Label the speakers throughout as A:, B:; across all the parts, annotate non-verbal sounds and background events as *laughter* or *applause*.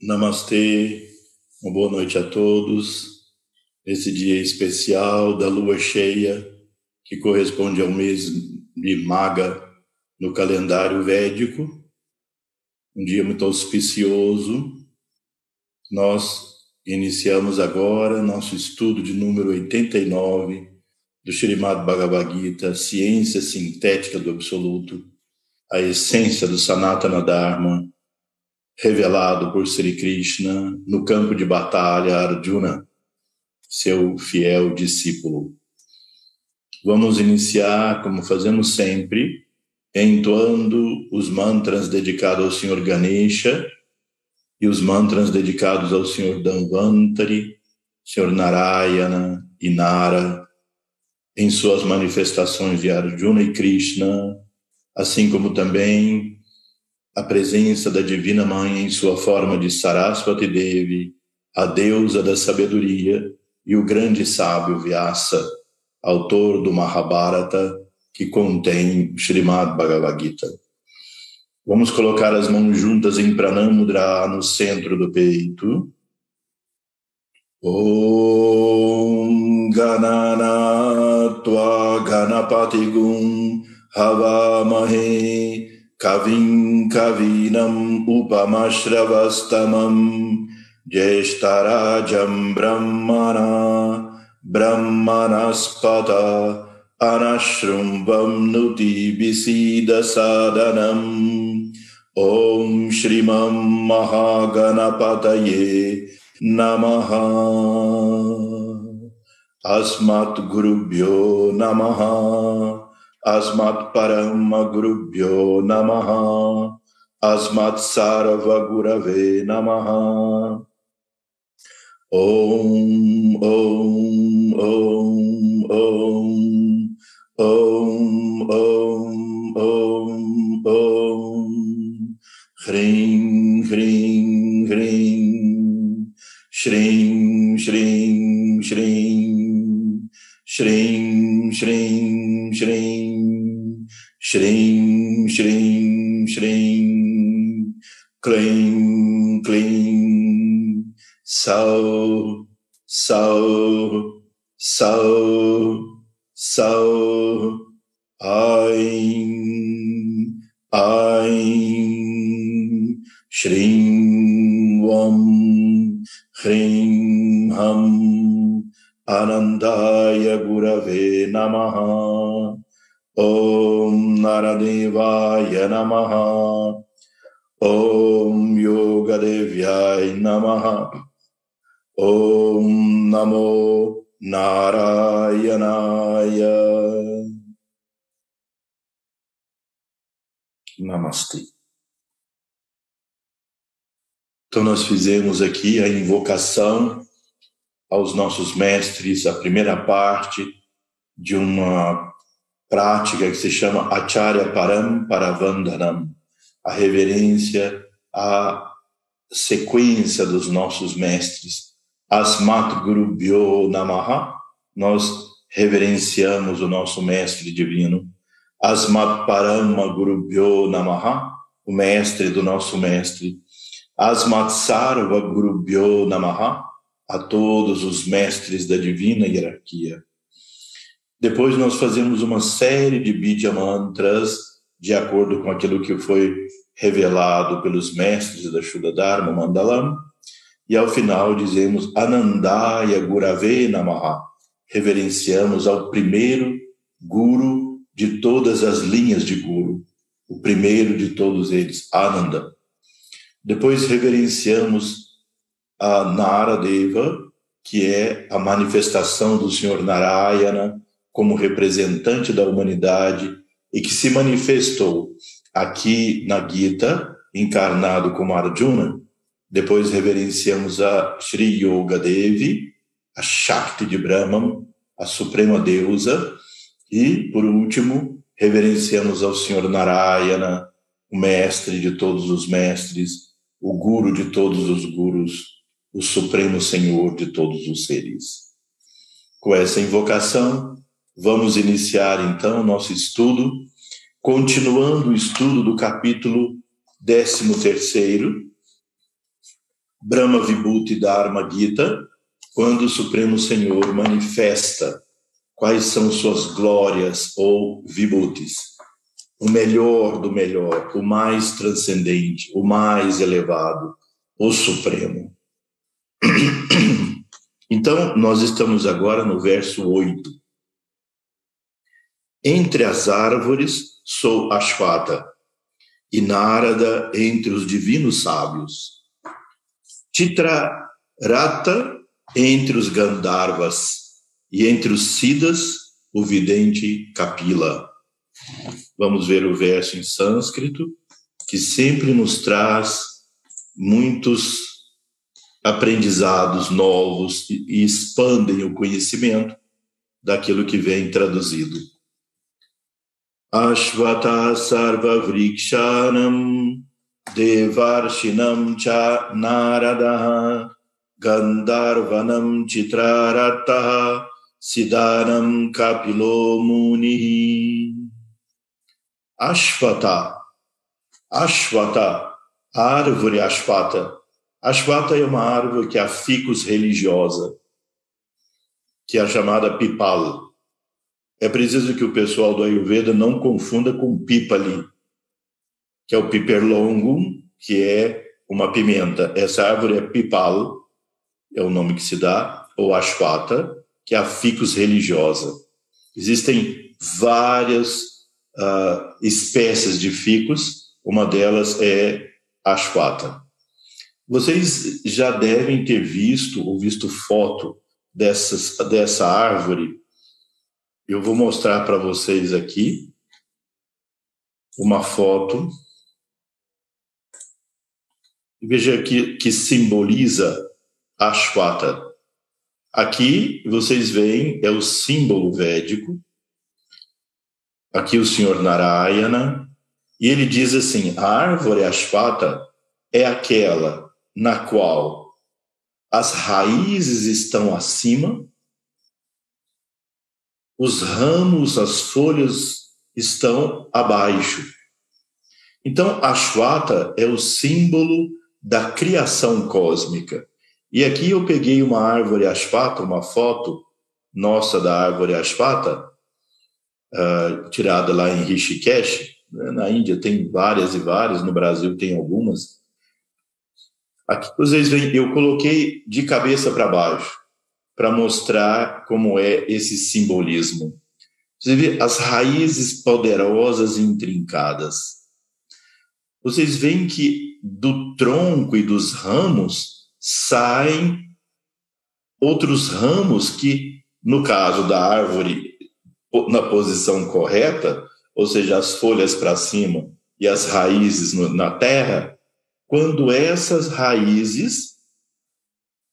A: Namastê, uma boa noite a todos. Esse dia especial da lua cheia, que corresponde ao mês de Maga no calendário védico, um dia muito auspicioso. Nós iniciamos agora nosso estudo de número 89 do Srimad Bhagavad Gita, Ciência Sintética do Absoluto, a essência do Sanatana Dharma, revelado por Sri Krishna no campo de batalha Arjuna, seu fiel discípulo. Vamos iniciar, como fazemos sempre, entoando os mantras dedicados ao Senhor Ganesha e os mantras dedicados ao Senhor Danvantari, Senhor Narayana e Nara, em suas manifestações de Arjuna e Krishna, assim como também a presença da Divina Mãe em sua forma de Saraswati Devi, a deusa da sabedoria, e o grande sábio Vyasa, autor do Mahabharata, que contém Srimad Bhagavad Gita. Vamos colocar as mãos juntas em Pranamudra no centro do peito. Om Ganana Tva Ganapati Gun Havamahe कविम् कवीनम् उपमश्रवस्तमम् ज्येष्ठराजम् ब्रह्मणा ब्रह्मणस्पत अनशृम्भम् नुतिविसीदसादनम् ॐ श्रीमम् महागणपतये नमः अस्मद्गुरुभ्यो नमः Asmat Gurubhyo Namaha Asmat Parama Gurubhyo Namaha Asmat Sarava Gurave Namaha Om Om Om Om Om, Om, Om, Om. Hrim, Hrim, Hrim. Shrim, Shrim, Shrim. Shrim, Shrim, Shrim. Shrim, Shrim, Shrim. Kling, Kling. So, so, so. So Aim Aim Shrim Vam Hrim Ham Anandaya Gurave Namaha Om Naradevaya Namaha Om Yogadevyaya Namaha Om Namo Narayanaya. Namastê. Então, nós fizemos aqui a invocação aos nossos mestres, a primeira parte de uma prática que se chama Acharya Param Paravandanam, a reverência à sequência dos nossos mestres, Asmat Guru Bhyo Namaha, nós reverenciamos o nosso mestre divino. Asmat Parama Guru Bhyo Namaha, o mestre do nosso mestre. Asmat Sarva Guru Bhyo Namaha, a todos os mestres da divina hierarquia. Depois nós fazemos uma série de Bidya mantras de acordo com aquilo que foi revelado pelos mestres da Shuddha Dharma Mandalam e ao final dizemos Anandaya Gurave Namaha. Reverenciamos ao primeiro guru de todas as linhas de guru, o primeiro de todos eles, Ananda. Depois reverenciamos a Naradeva, que é a manifestação do Senhor Narayana como representante da humanidade e que se manifestou aqui na Gita, encarnado como Arjuna, depois reverenciamos a Sri Yoga Devi, a Shakti de Brahman, a Suprema Deusa. E, por último, reverenciamos ao Senhor Narayana, o mestre de todos os mestres, o guru de todos os gurus, o Supremo Senhor de todos os seres. Com essa invocação, vamos iniciar então nosso estudo, continuando o estudo do capítulo 13 terceiro, Brahma Vibhuti Dharma Gita, quando o Supremo Senhor manifesta quais são suas glórias ou vibhutis. O melhor do melhor, o mais transcendente, o mais elevado, o Supremo. Então, nós estamos agora no verso 8. Entre as árvores sou Ashvata, e Narada entre os divinos sábios. Titra Rata entre os Gandharvas, e entre os Siddhas, o vidente Kapila. Vamos ver o verso em sânscrito, que sempre nos traz muitos aprendizados novos e expandem o conhecimento daquilo que vem traduzido. Ashvata Sarva Vrikshanam Devarshinam Cha Narada Gandharvanam Chitrarata Siddhanam Kapilo Muni Ashvata Ashvata árvore Ashvata Ashvata é uma árvore que é a ficus religiosa, que é a chamada pipal. É preciso que o pessoal do Ayurveda não confunda com pipali, que é o piperlongum, que é uma pimenta. Essa árvore é pipal, é o nome que se dá, ou ashwata, que é a ficus religiosa. Existem várias uh, espécies de ficus, uma delas é ashwata. Vocês já devem ter visto ou visto foto dessas, dessa árvore. Eu vou mostrar para vocês aqui uma foto. Veja que, que simboliza a Ashwata. Aqui vocês veem é o símbolo védico. Aqui o senhor Narayana. E ele diz assim: a árvore Ashwata é aquela na qual as raízes estão acima, os ramos, as folhas estão abaixo. Então, Ashwata é o símbolo da criação cósmica. E aqui eu peguei uma árvore Ashwata, uma foto nossa da árvore Ashwata, uh, tirada lá em Rishikesh. Na Índia tem várias e várias, no Brasil tem algumas. Aqui vocês veem, eu coloquei de cabeça para baixo para mostrar como é esse simbolismo. Você vê as raízes poderosas e intrincadas. Vocês veem que do tronco e dos ramos saem outros ramos que, no caso da árvore, na posição correta, ou seja, as folhas para cima e as raízes na terra, quando essas raízes,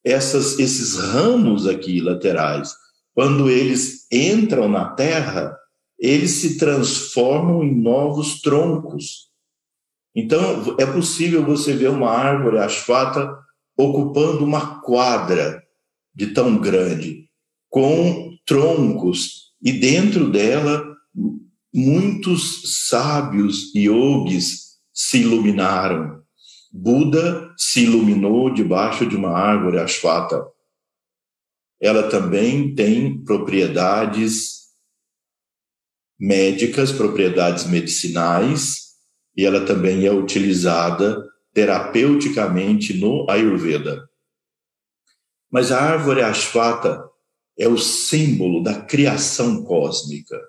A: essas, esses ramos aqui laterais, quando eles entram na terra, eles se transformam em novos troncos. Então, é possível você ver uma árvore asfata ocupando uma quadra de tão grande, com troncos, e dentro dela muitos sábios yogis se iluminaram. Buda se iluminou debaixo de uma árvore ashwata. Ela também tem propriedades médicas, propriedades medicinais, e ela também é utilizada terapeuticamente no Ayurveda. Mas a árvore ashwata é o símbolo da criação cósmica,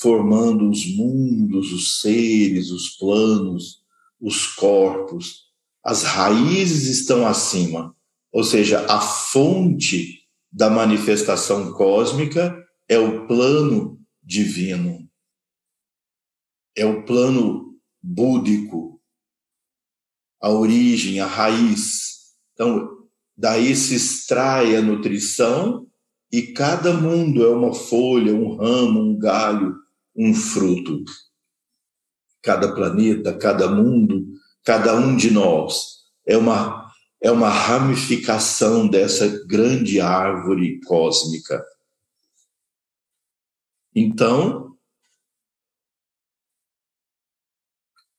A: formando os mundos, os seres, os planos, os corpos, as raízes estão acima, ou seja, a fonte da manifestação cósmica é o plano divino, é o plano búdico, a origem, a raiz. Então, daí se extrai a nutrição e cada mundo é uma folha, um ramo, um galho, um fruto cada planeta, cada mundo, cada um de nós. É uma, é uma ramificação dessa grande árvore cósmica. Então,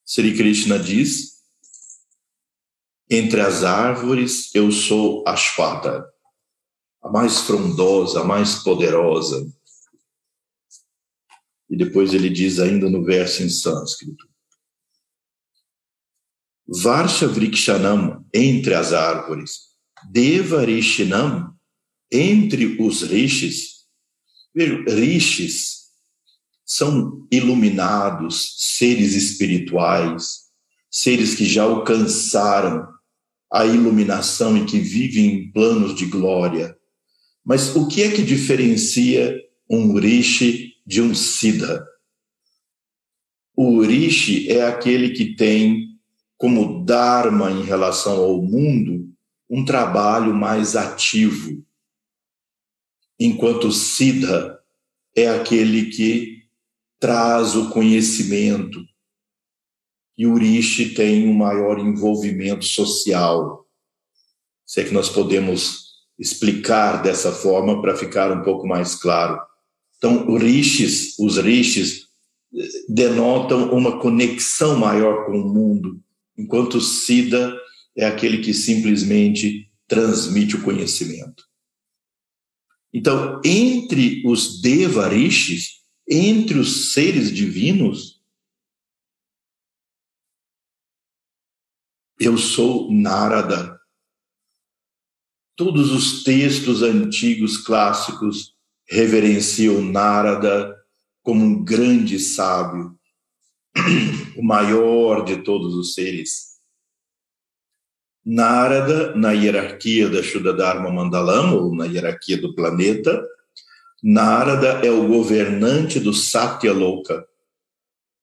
A: Sri Krishna diz: Entre as árvores, eu sou Ashwata, a mais frondosa, a mais poderosa. E depois ele diz ainda no verso em sânscrito: Varsha Vrikshanam, entre as árvores, Deva Rishinam, entre os rishis. Vejam, rishis são iluminados, seres espirituais, seres que já alcançaram a iluminação e que vivem em planos de glória. Mas o que é que diferencia um rishi de um siddha? O rishi é aquele que tem como dharma em relação ao mundo um trabalho mais ativo, enquanto o siddha é aquele que traz o conhecimento, e o Rishi tem um maior envolvimento social. Se é que nós podemos explicar dessa forma para ficar um pouco mais claro. Então, rishis, os rishis denotam uma conexão maior com o mundo, enquanto o Siddha é aquele que simplesmente transmite o conhecimento. Então, entre os Devarishis, entre os seres divinos, Eu sou Narada. Todos os textos antigos clássicos reverenciam Narada como um grande sábio, o maior de todos os seres. Narada, na hierarquia da Shuddharma Mandalam, ou na hierarquia do planeta, Narada é o governante do Satya Loka,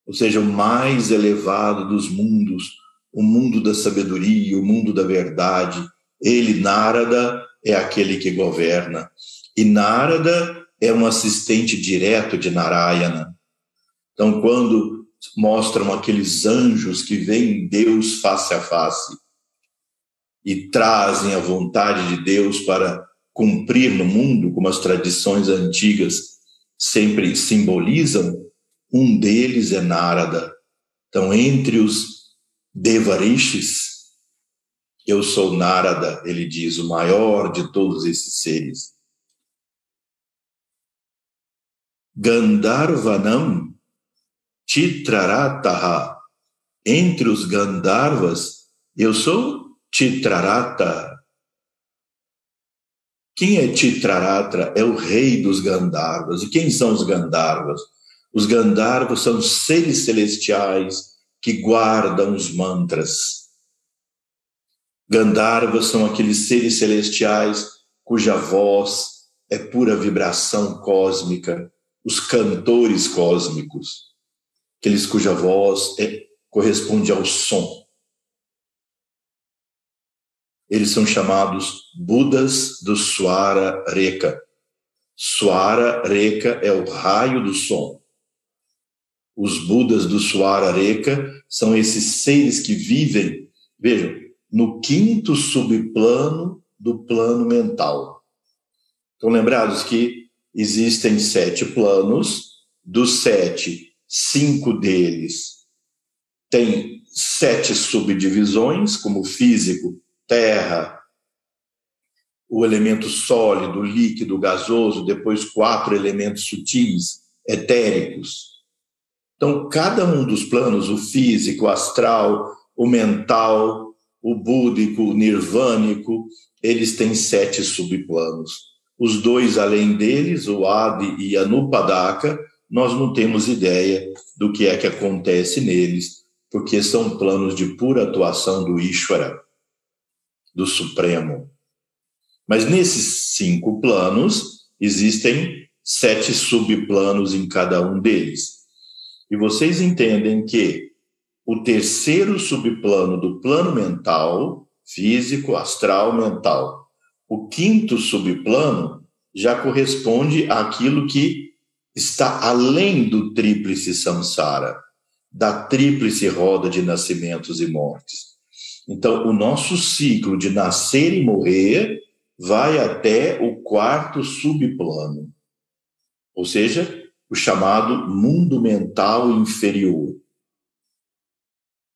A: ou seja, o mais elevado dos mundos, o mundo da sabedoria, o mundo da verdade. Ele, Narada, é aquele que governa. E Narada é um assistente direto de Narayana. Então, quando mostram aqueles anjos que veem Deus face a face e trazem a vontade de Deus para cumprir no mundo, como as tradições antigas sempre simbolizam, um deles é Narada. Então, entre os Devarishis, eu sou Narada, ele diz, o maior de todos esses seres. Gandharvanam Chitrarataha. Entre os Gandharvas, eu sou Chitrarata. Quem é Chitraratra? É o rei dos Gandharvas. E quem são os Gandharvas? Os Gandharvas são seres celestiais que guardam os mantras. Gandharvas são aqueles seres celestiais cuja voz é pura vibração cósmica, os cantores cósmicos, aqueles cuja voz é, corresponde ao som. Eles são chamados Budas do Swara Reka. Swara Reka é o raio do som. Os Budas do Suarareka são esses seres que vivem, vejam, no quinto subplano do plano mental. Estão lembrados que existem sete planos, dos sete, cinco deles têm sete subdivisões, como físico, terra, o elemento sólido, líquido, gasoso, depois quatro elementos sutis, etéricos. Então, cada um dos planos, o físico, o astral, o mental, o búdico, o nirvânico, eles têm sete subplanos. Os dois além deles, o Adi e Anupadaka, nós não temos ideia do que é que acontece neles, porque são planos de pura atuação do Ishvara, do Supremo. Mas nesses cinco planos, existem sete subplanos em cada um deles. E vocês entendem que o terceiro subplano do plano mental, físico, astral, mental, o quinto subplano já corresponde àquilo que está além do tríplice samsara, da tríplice roda de nascimentos e mortes. Então, o nosso ciclo de nascer e morrer vai até o quarto subplano. Ou seja, o chamado mundo mental inferior.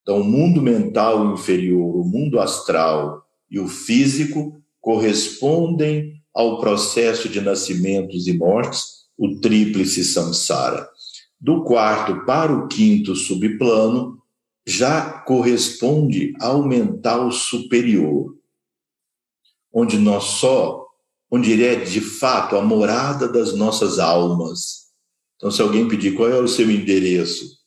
A: Então, o mundo mental inferior, o mundo astral e o físico correspondem ao processo de nascimentos e mortes, o tríplice samsara. Do quarto para o quinto subplano, já corresponde ao mental superior, onde nós só, onde ele é de fato a morada das nossas almas. Então, se alguém pedir qual é o seu endereço,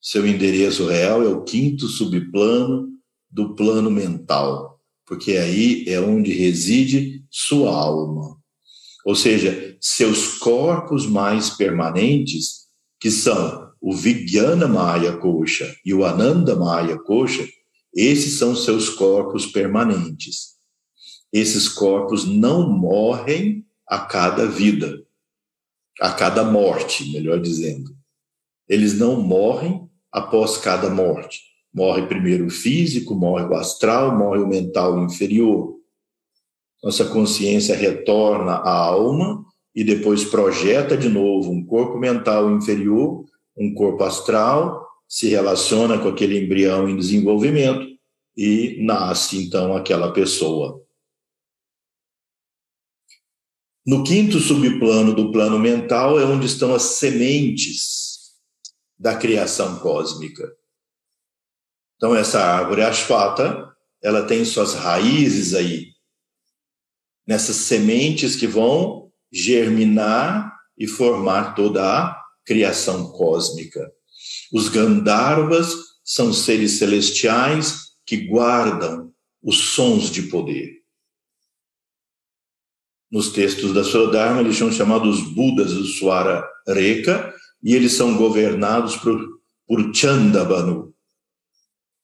A: seu endereço real é o quinto subplano do plano mental, porque aí é onde reside sua alma. Ou seja, seus corpos mais permanentes, que são o Vijnana Maya Kosha e o Ananda Maya Kosha, esses são seus corpos permanentes. Esses corpos não morrem a cada vida, a cada morte, melhor dizendo. Eles não morrem após cada morte. Morre primeiro o físico, morre o astral, morre o mental inferior. Nossa consciência retorna à alma e depois projeta de novo um corpo mental inferior, um corpo astral, se relaciona com aquele embrião em desenvolvimento e nasce então aquela pessoa. No quinto subplano do plano mental é onde estão as sementes da criação cósmica. Então, essa árvore asfata, ela tem suas raízes aí, nessas sementes que vão germinar e formar toda a criação cósmica. Os Gandharvas são seres celestiais que guardam os sons de poder. Nos textos da Sodharma, eles são chamados Budas do Swara Reka, e eles são governados por, por Chandabanu.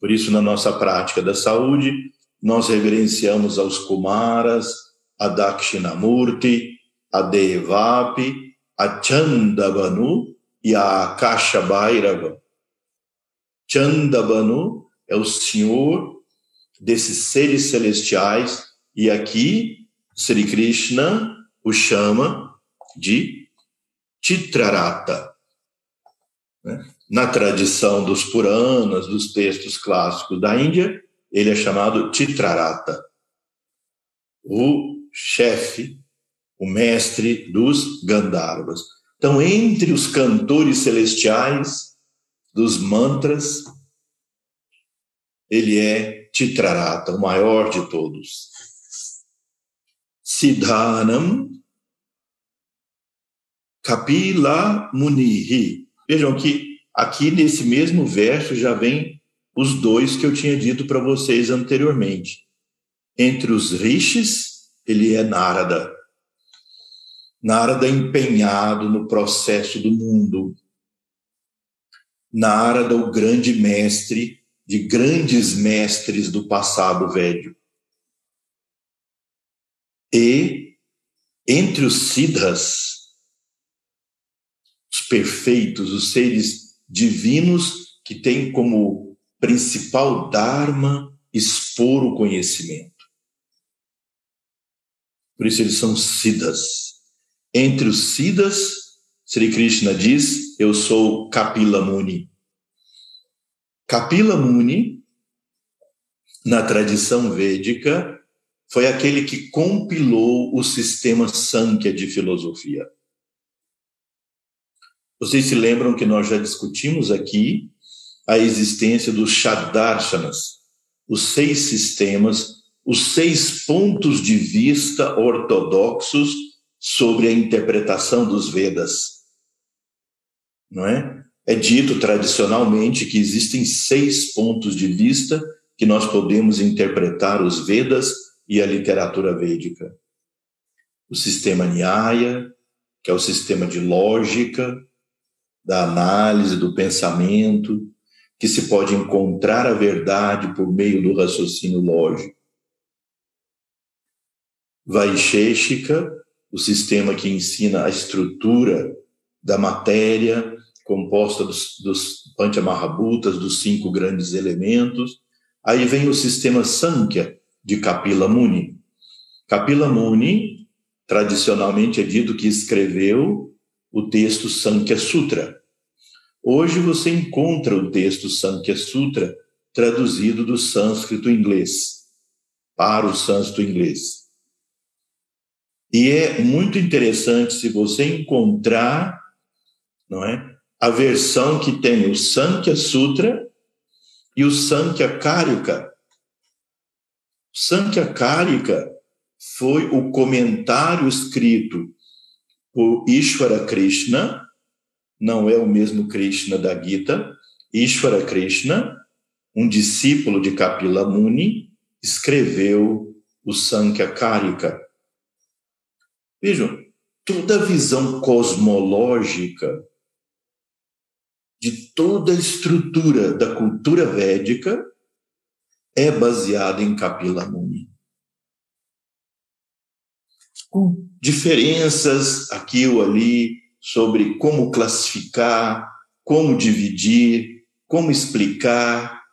A: Por isso, na nossa prática da saúde, nós reverenciamos aos Kumaras, a Dakshinamurti, a Devapi, a Chandabanu e a Akasha Bhairava. Chandabanu é o senhor desses seres celestiais e aqui Sri Krishna o chama de Chitrarata. Né? Na tradição dos Puranas, dos textos clássicos da Índia, ele é chamado Titrarata, o chefe, o mestre dos Gandharvas. Então, entre os cantores celestiais dos mantras, ele é Titrarata, o maior de todos. Siddhanam Kapila Munihi Vejam que aqui nesse mesmo verso já vem os dois que eu tinha dito para vocês anteriormente. Entre os rishis, ele é Narada. Narada empenhado no processo do mundo. Narada, o grande mestre de grandes mestres do passado velho. E entre os siddhas, os perfeitos, os seres divinos que têm como principal dharma expor o conhecimento. Por isso eles são siddhas. Entre os siddhas, Sri Krishna diz: Eu sou Kapila Muni. Kapila Muni, na tradição védica, foi aquele que compilou o sistema Sankhya de filosofia. Vocês se lembram que nós já discutimos aqui a existência dos Shadarshanas, os seis sistemas, os seis pontos de vista ortodoxos sobre a interpretação dos Vedas. Não é? É dito tradicionalmente que existem seis pontos de vista que nós podemos interpretar os Vedas e a literatura védica. O sistema Nyaya, que é o sistema de lógica, da análise, do pensamento, que se pode encontrar a verdade por meio do raciocínio lógico. Vaisheshika, o sistema que ensina a estrutura da matéria composta dos, dos Panchamahabhutas, dos cinco grandes elementos. Aí vem o sistema Sankhya de Kapila Muni. Kapila Muni, tradicionalmente é dito que escreveu o texto Sankhya Sutra. Hoje você encontra o texto Sankhya Sutra traduzido do sânscrito inglês para o sânscrito inglês. E é muito interessante se você encontrar, não é, a versão que tem o Sankhya Sutra e o Sankhya Karika. O Sankhya Karika foi o comentário escrito por Ishvara Krishna, não é o mesmo Krishna da Gita, Ishvara Krishna, um discípulo de Kapila Muni, escreveu o Sankhya Karika. Vejam, toda a visão cosmológica de toda a estrutura da cultura védica é baseada em Kapila Muni. Com diferenças aqui ou ali sobre como classificar, como dividir, como explicar,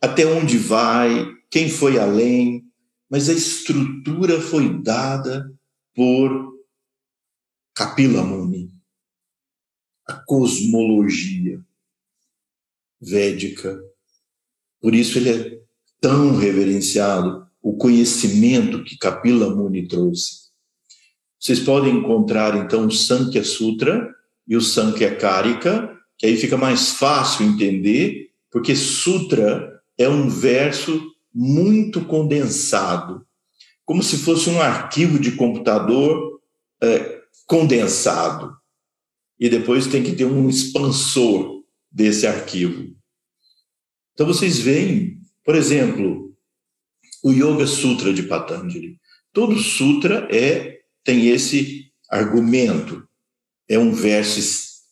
A: até onde vai, quem foi além, mas a estrutura foi dada por Kapila Muni, a cosmologia védica. Por isso ele é tão reverenciado, o conhecimento que Kapila Muni trouxe. Vocês podem encontrar então o Sankhya Sutra e o Sankhya Karika, que aí fica mais fácil entender, porque sutra é um verso muito condensado, como se fosse um arquivo de computador é, condensado. E depois tem que ter um expansor desse arquivo. Então vocês veem, por exemplo, o Yoga Sutra de Patanjali. Todo sutra é tem esse argumento. É um verso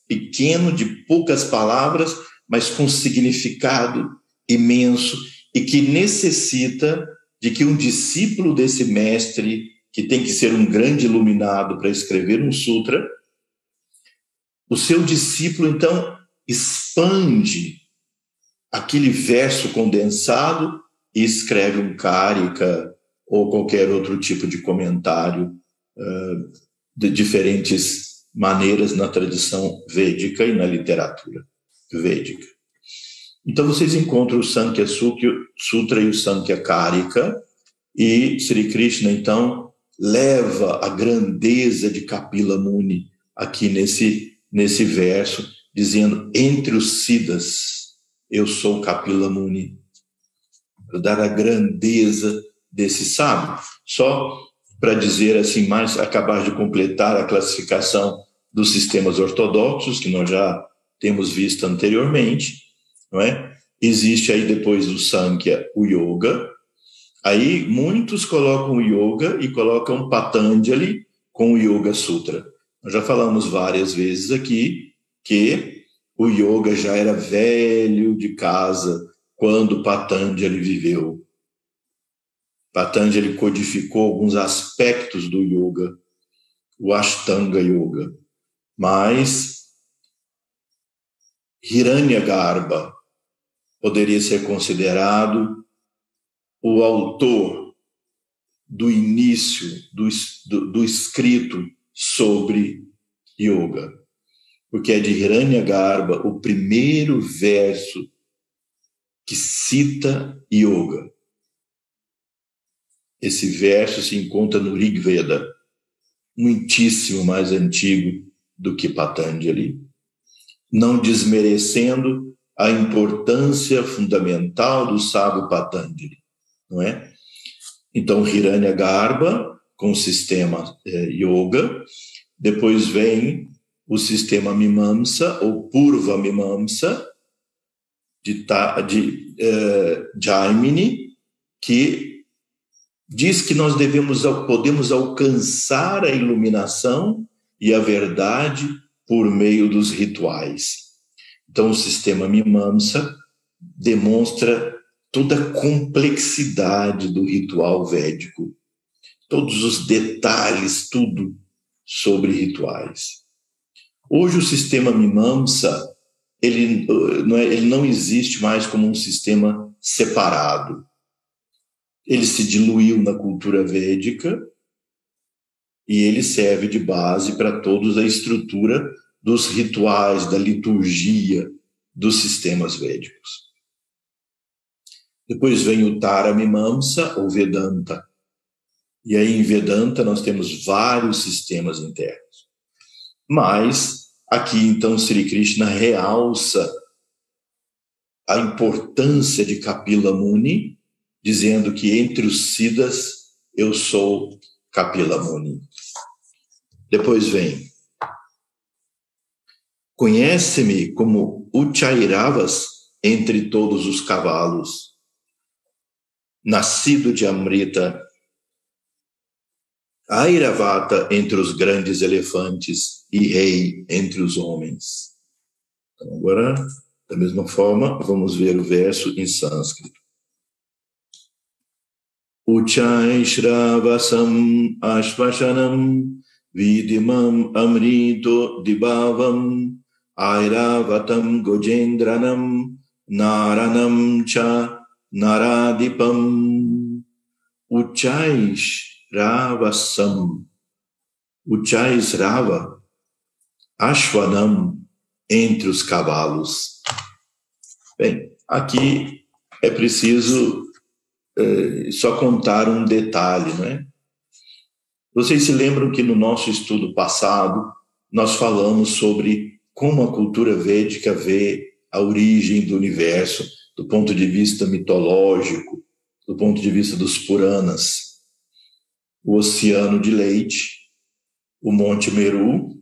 A: pequeno de poucas palavras, mas com significado imenso e que necessita de que um discípulo desse mestre, que tem que ser um grande iluminado para escrever um sutra, o seu discípulo então expande aquele verso condensado e escreve um karika ou qualquer outro tipo de comentário de diferentes maneiras na tradição védica e na literatura védica. Então vocês encontram o Sankhya Sutra e o Sankhya Karika, e Sri Krishna então leva a grandeza de Kapila Muni aqui nesse, nesse verso, dizendo: entre os Siddhas, eu sou Kapila Muni. Para dar a grandeza desse sábio. Só para dizer assim, mais acabar de completar a classificação dos sistemas ortodoxos, que nós já temos visto anteriormente não é? Existe aí depois do Sankhya o Yoga. Aí muitos colocam o Yoga e colocam Patanjali com o Yoga Sutra. Nós já falamos várias vezes aqui que o Yoga já era velho de casa quando Patanjali viveu. Patanjali codificou alguns aspectos do Yoga, o Ashtanga Yoga, mas Hiranyagarbha, poderia ser considerado o autor do início do, do, do escrito sobre yoga, porque é de Hiranyagarbha o primeiro verso que cita yoga. Esse verso se encontra no Rig Veda, muitíssimo mais antigo do que Patanjali, não desmerecendo a importância fundamental do sábio Patanjali, não é? Então, Hiranya Garba, com o sistema é, Yoga, depois vem o sistema Mimamsa, ou Purva Mimamsa, de, de é, Jaimini, que diz que nós devemos, podemos alcançar a iluminação e a verdade por meio dos rituais. Então, o sistema Mimamsa demonstra toda a complexidade do ritual védico, todos os detalhes, tudo sobre rituais. Hoje, o sistema Mimamsa ele não, é, ele não existe mais como um sistema separado. Ele se diluiu na cultura védica e ele serve de base para toda a estrutura dos rituais, da liturgia dos sistemas védicos. Depois vem o Taramimamsa ou Vedanta. E aí em Vedanta nós temos vários sistemas internos. Mas aqui então Sri Krishna realça a importância de Kapila Muni, dizendo que entre os Siddhas eu sou Kapila Muni. Depois vem Conhece-me como Uchairavas entre todos os cavalos, nascido de Amrita, Airavata entre os grandes elefantes e rei entre os homens. Então, agora, da mesma forma, vamos ver o verso em sânscrito. Uchai Shravasam Ashvashanam Vidimam Amrito Dibavam Airavatam Gojendranam Naranam Cha Naradipam Uchais Ravasam Uchais Rava Ashwanam entre os cavalos. Bem, aqui é preciso é, só contar um detalhe, não é? Vocês se lembram que no nosso estudo passado nós falamos sobre como a cultura védica vê a origem do universo do ponto de vista mitológico, do ponto de vista dos Puranas. O oceano de leite, o Monte Meru,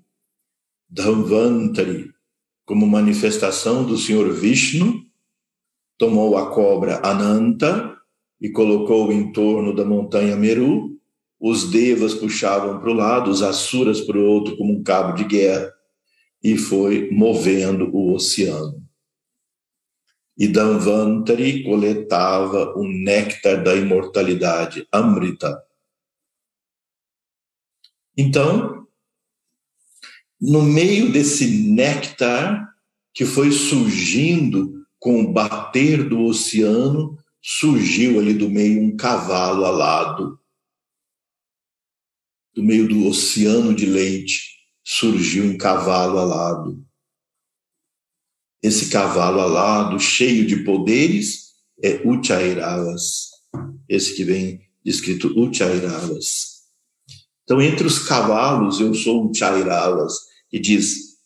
A: Dhamvantari, como manifestação do Senhor Vishnu, tomou a cobra Ananta e colocou em torno da montanha Meru. Os devas puxavam para o lado, os asuras para o outro, como um cabo de guerra e foi movendo o oceano. E Danvantari coletava o néctar da imortalidade, Amrita. Então, no meio desse néctar que foi surgindo com o bater do oceano, surgiu ali do meio um cavalo alado, do meio do oceano de leite surgiu um cavalo alado. Esse cavalo alado, cheio de poderes, é Uchairavas. Esse que vem escrito Uchairavas. Então, entre os cavalos, eu sou Uchairavas, e diz: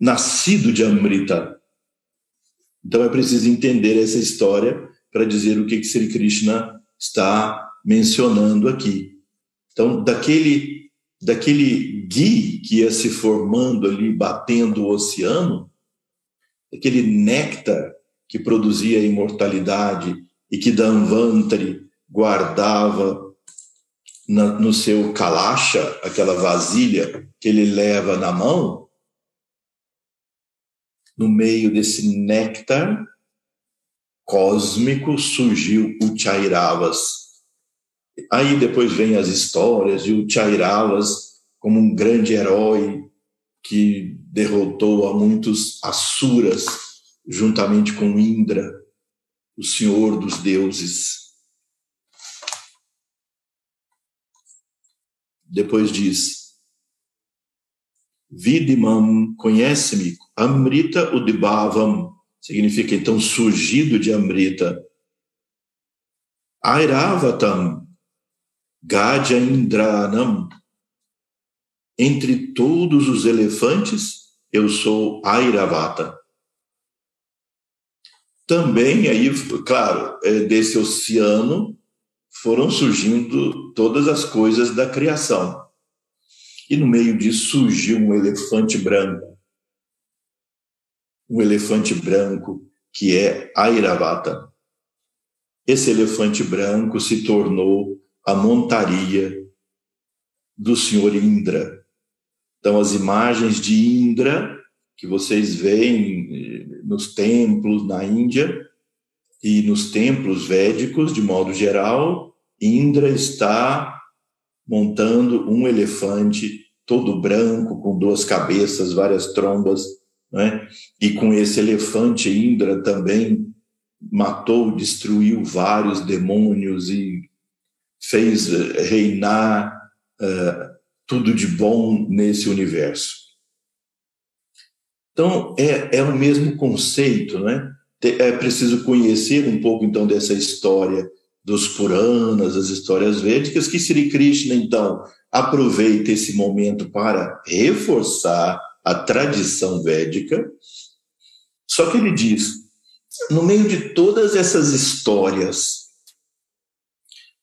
A: nascido de Amrita. Então, é preciso entender essa história para dizer o que, que Sri Krishna está mencionando aqui. Então, daquele, daquele gui que ia se formando ali, batendo o oceano, aquele néctar que produzia a imortalidade e que Danvantari guardava na, no seu kalacha, aquela vasilha que ele leva na mão, no meio desse néctar cósmico surgiu o Chairavas, Aí depois vem as histórias de o Chairavas como um grande herói que derrotou a muitos asuras juntamente com Indra, o senhor dos deuses. Depois diz: Vidimam, conhece-me, Amrita Udibhavam, significa então surgido de Amrita. Airavatam, Gajendranam. Entre todos os elefantes, eu sou Airavata. Também aí, claro, é, desse oceano foram surgindo todas as coisas da criação. E no meio disso surgiu um elefante branco. Um elefante branco que é Airavata. Esse elefante branco se tornou a montaria do senhor Indra. Então, as imagens de Indra que vocês veem eh, nos templos na Índia e nos templos védicos, de modo geral, Indra está montando um elefante todo branco, com duas cabeças, várias trombas, né? e com esse elefante, Indra também matou, destruiu vários demônios e fez eh, reinar uh, tudo de bom nesse universo. Então, é, é o mesmo conceito, né? é preciso conhecer um pouco então dessa história dos Puranas, as histórias védicas, que Sri Krishna então aproveita esse momento para reforçar a tradição védica. Só que ele diz, no meio de todas essas histórias,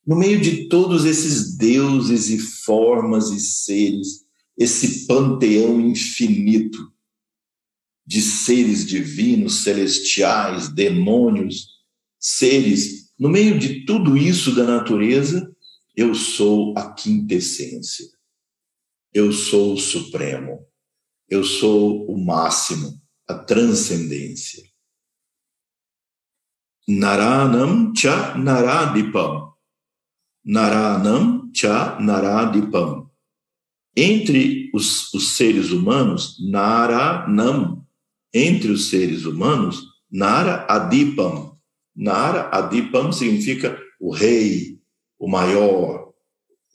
A: no meio de todos esses deuses e formas e seres, esse panteão infinito de seres divinos, celestiais, demônios, seres, no meio de tudo isso da natureza, eu sou a quintessência. Eu sou o supremo. Eu sou o máximo, a transcendência. Naranam cha naradipam. Naranam cha naradipam. Entre os, os seres humanos, Naranam. Entre os seres humanos, Nara Adipam. Nara Adipam significa o rei, o maior,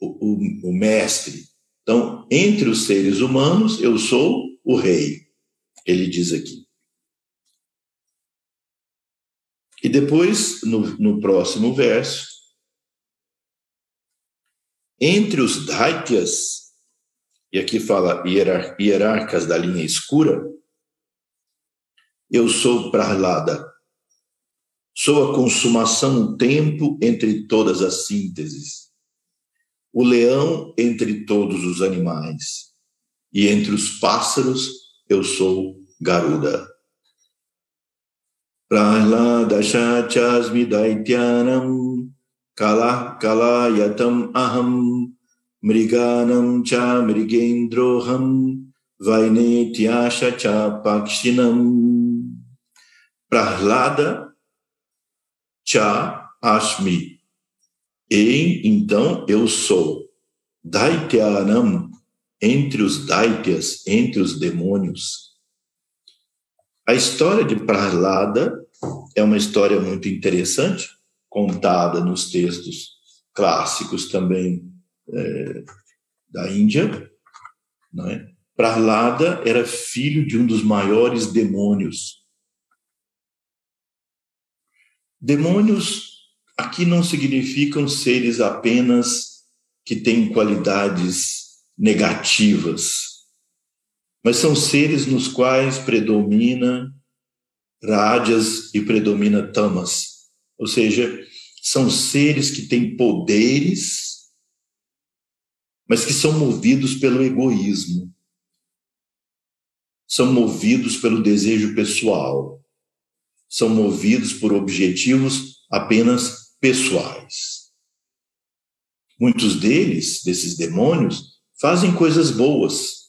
A: o, o, o mestre. Então, entre os seres humanos, eu sou o rei. Ele diz aqui. E depois, no, no próximo verso, entre os Daityas, e aqui fala hierar, hierarcas da linha escura, eu sou Prahlada. Sou a consumação, o tempo entre todas as sínteses. O leão entre todos os animais. E entre os pássaros, eu sou Garuda. Prahlada Shachasmi Daityanam Kala Kalayatam Aham Mriganam Cha Mrigendroham Vainetyasha Cha Pakshinam Prahlada Cha Ashmi e então eu sou Daityanam entre os Daityas, entre os demônios a história de Prahlada é uma história muito interessante, contada nos textos clássicos também é, da Índia. Não é? Prahlada era filho de um dos maiores demônios. Demônios aqui não significam seres apenas que têm qualidades negativas, mas são seres nos quais predomina rádias e predomina tamas, ou seja, são seres que têm poderes, mas que são movidos pelo egoísmo, são movidos pelo desejo pessoal, são movidos por objetivos apenas pessoais. Muitos deles, desses demônios, fazem coisas boas,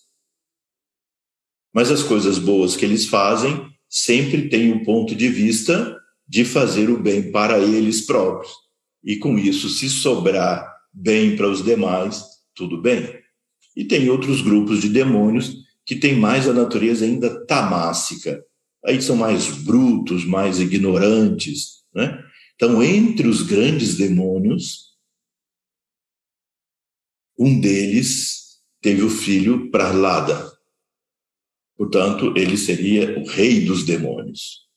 A: mas as coisas boas que eles fazem sempre têm o um ponto de vista de fazer o bem para eles próprios. E com isso, se sobrar bem para os demais, tudo bem. E tem outros grupos de demônios que têm mais a natureza ainda tamássica. Aí são mais brutos, mais ignorantes. Né? Então, entre os grandes demônios, um deles teve o filho Prahlada, Portanto, ele seria o rei dos demônios.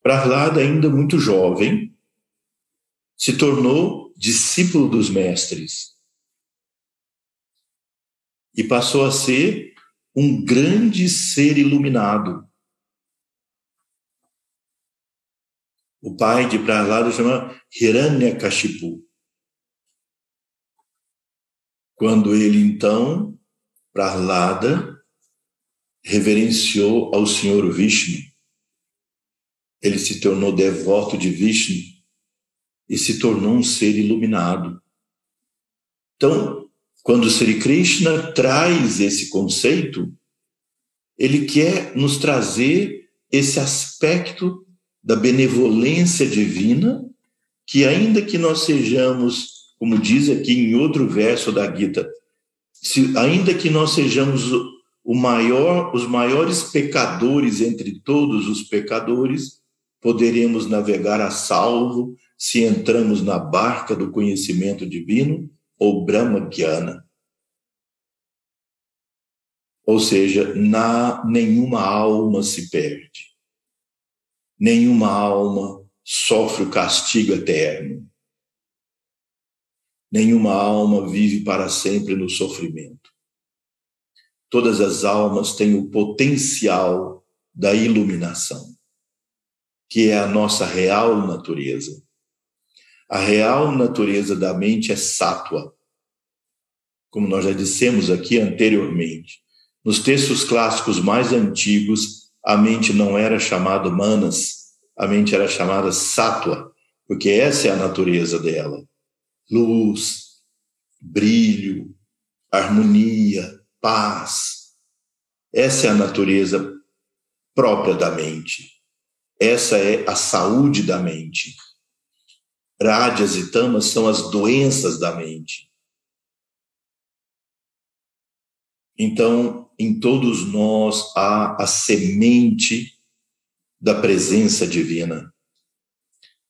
A: Prahlada, ainda muito jovem, se tornou discípulo dos mestres e passou a ser um grande ser iluminado. O pai de Prahlada chama Hiranyakashipu. Quando ele então, Prahlada, reverenciou ao Senhor Vishnu. Ele se tornou devoto de Vishnu e se tornou um ser iluminado. Então, quando Sri Krishna traz esse conceito, ele quer nos trazer esse aspecto da benevolência divina, que ainda que nós sejamos, como diz aqui em outro verso da Gita, se, ainda que nós sejamos maior, os maiores pecadores entre todos os pecadores, poderemos navegar a salvo se entramos na barca do conhecimento divino ou Brahma Gyana. Ou seja, na, nenhuma alma se perde. Nenhuma alma sofre o castigo eterno. Nenhuma alma vive para sempre no sofrimento. Todas as almas têm o potencial da iluminação, que é a nossa real natureza. A real natureza da mente é sátua, como nós já dissemos aqui anteriormente. Nos textos clássicos mais antigos, a mente não era chamada manas, a mente era chamada sátua, porque essa é a natureza dela. Luz, brilho, harmonia, paz. Essa é a natureza própria da mente. Essa é a saúde da mente. Rádias e tamas são as doenças da mente. Então, em todos nós há a semente da presença divina.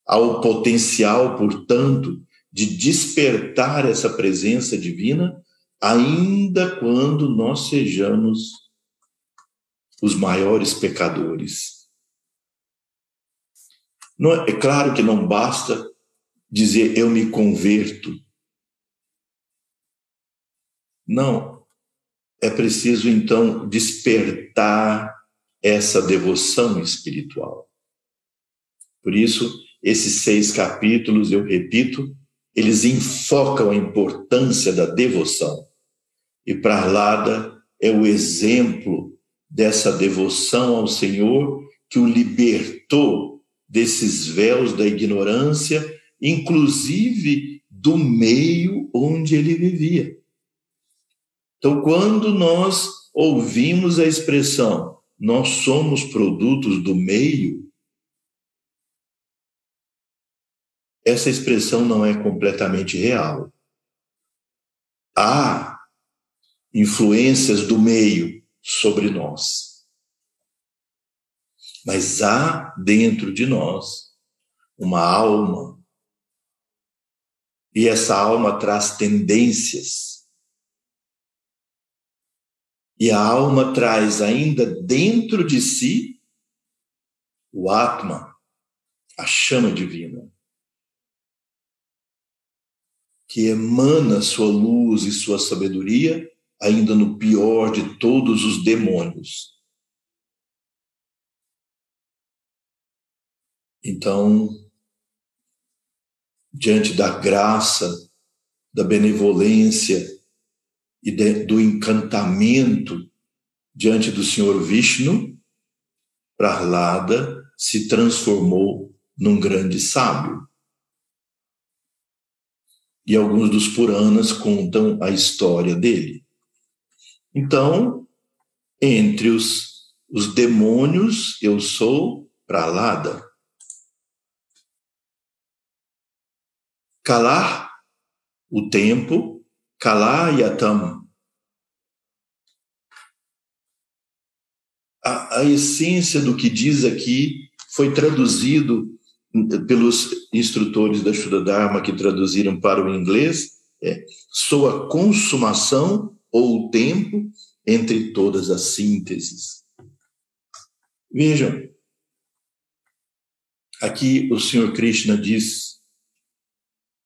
A: Há o potencial, portanto, de despertar essa presença divina, ainda quando nós sejamos os maiores pecadores. Não, é, é claro que não basta dizer eu me converto. Não. É preciso, então, despertar essa devoção espiritual. Por isso, esses seis capítulos, eu repito, eles enfocam a importância da devoção. E Prahlada é o exemplo dessa devoção ao Senhor que o libertou desses véus da ignorância inclusive do meio onde ele vivia. Então, quando nós ouvimos a expressão nós somos produtos do meio, essa expressão não é completamente real. Há influências do meio sobre nós. Mas há dentro de nós uma alma e essa alma traz tendências. E a alma traz ainda dentro de si o Atma, a chama divina, que emana sua luz e sua sabedoria, ainda no pior de todos os demônios. Então, diante da graça, da benevolência e de, do encantamento diante do Senhor Vishnu, Prahlada se transformou num grande sábio. E alguns dos Puranas contam a história dele. Então, entre os, os demônios, eu sou Prahlada. calar o tempo, calar A, a essência do que diz aqui foi traduzido pelos instrutores da Shuddha Dharma que traduziram para o inglês, é, sou a consumação ou o tempo entre todas as sínteses. Vejam, aqui o Senhor Krishna diz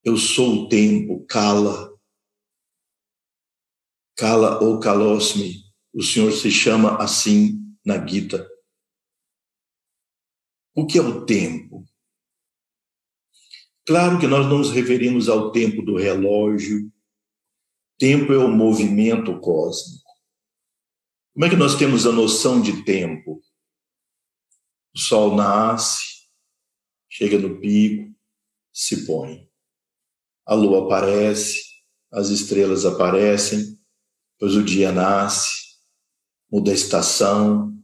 A: eu sou o tempo, cala. Cala ou calosme. O Senhor se chama assim na Gita. O que é o tempo? Claro que nós não nos referimos ao tempo do relógio. Tempo é o movimento cósmico. Como é que nós temos a noção de tempo? O sol nasce, chega no pico, se põe a lua aparece, as estrelas aparecem, depois o dia nasce, muda a estação,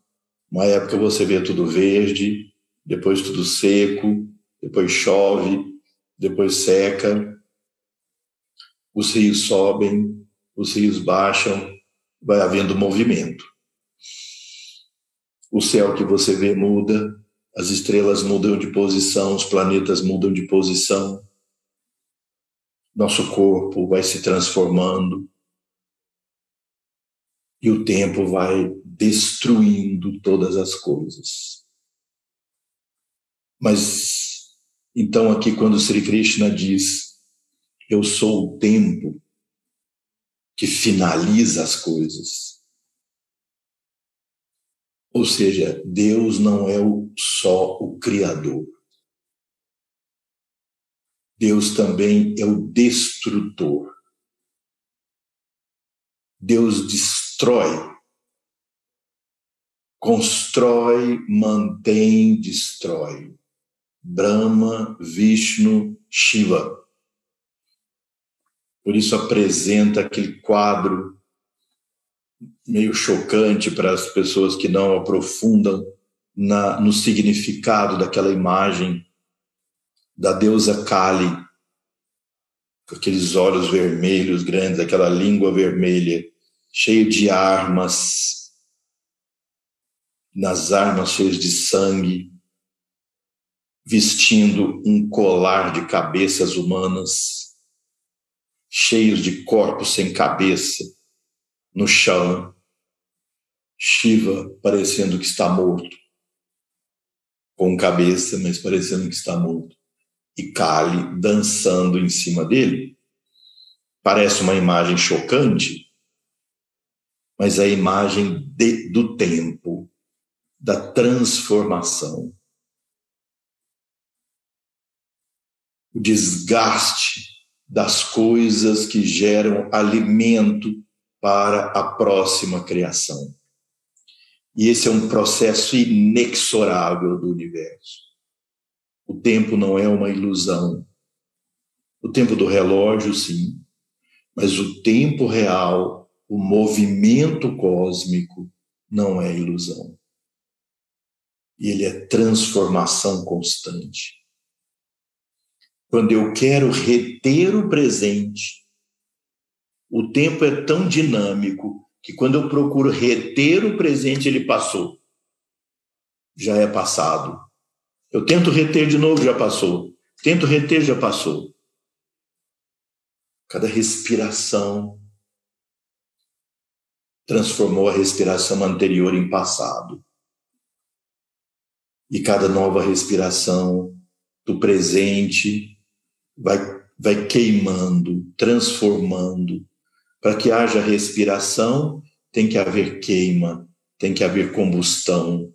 A: uma época você vê tudo verde, depois tudo seco, depois chove, depois seca, os rios sobem, os rios baixam, vai havendo movimento. O céu que você vê muda, as estrelas mudam de posição, os planetas mudam de posição, nosso corpo vai se transformando e o tempo vai destruindo todas as coisas. Mas então aqui quando Sri Krishna diz eu sou o tempo que finaliza as coisas. Ou seja, Deus não é só o criador. Deus também é o destrutor. Deus destrói, constrói, mantém, destrói. Brahma, Vishnu, Shiva. Por isso apresenta aquele quadro meio chocante para as pessoas que não aprofundam na, no significado daquela imagem da deusa Kali, com aqueles olhos vermelhos grandes, aquela língua vermelha, cheio de armas, nas armas cheias de sangue, vestindo um colar de cabeças humanas cheios de corpos sem cabeça, no chão. Shiva parecendo que está morto, com cabeça, mas parecendo que está morto. E Kali dançando em cima dele. Parece uma imagem chocante, mas é a imagem de, do tempo, da transformação. O desgaste das coisas que geram alimento para a próxima criação. E esse é um processo inexorável do universo. O tempo não é uma ilusão. O tempo do relógio, sim, mas o tempo real, o movimento cósmico, não é ilusão. Ele é transformação constante. Quando eu quero reter o presente, o tempo é tão dinâmico que quando eu procuro reter o presente, ele passou. Já é passado. Eu tento reter de novo, já passou. Tento reter, já passou. Cada respiração transformou a respiração anterior em passado. E cada nova respiração do presente vai, vai queimando, transformando. Para que haja respiração, tem que haver queima, tem que haver combustão.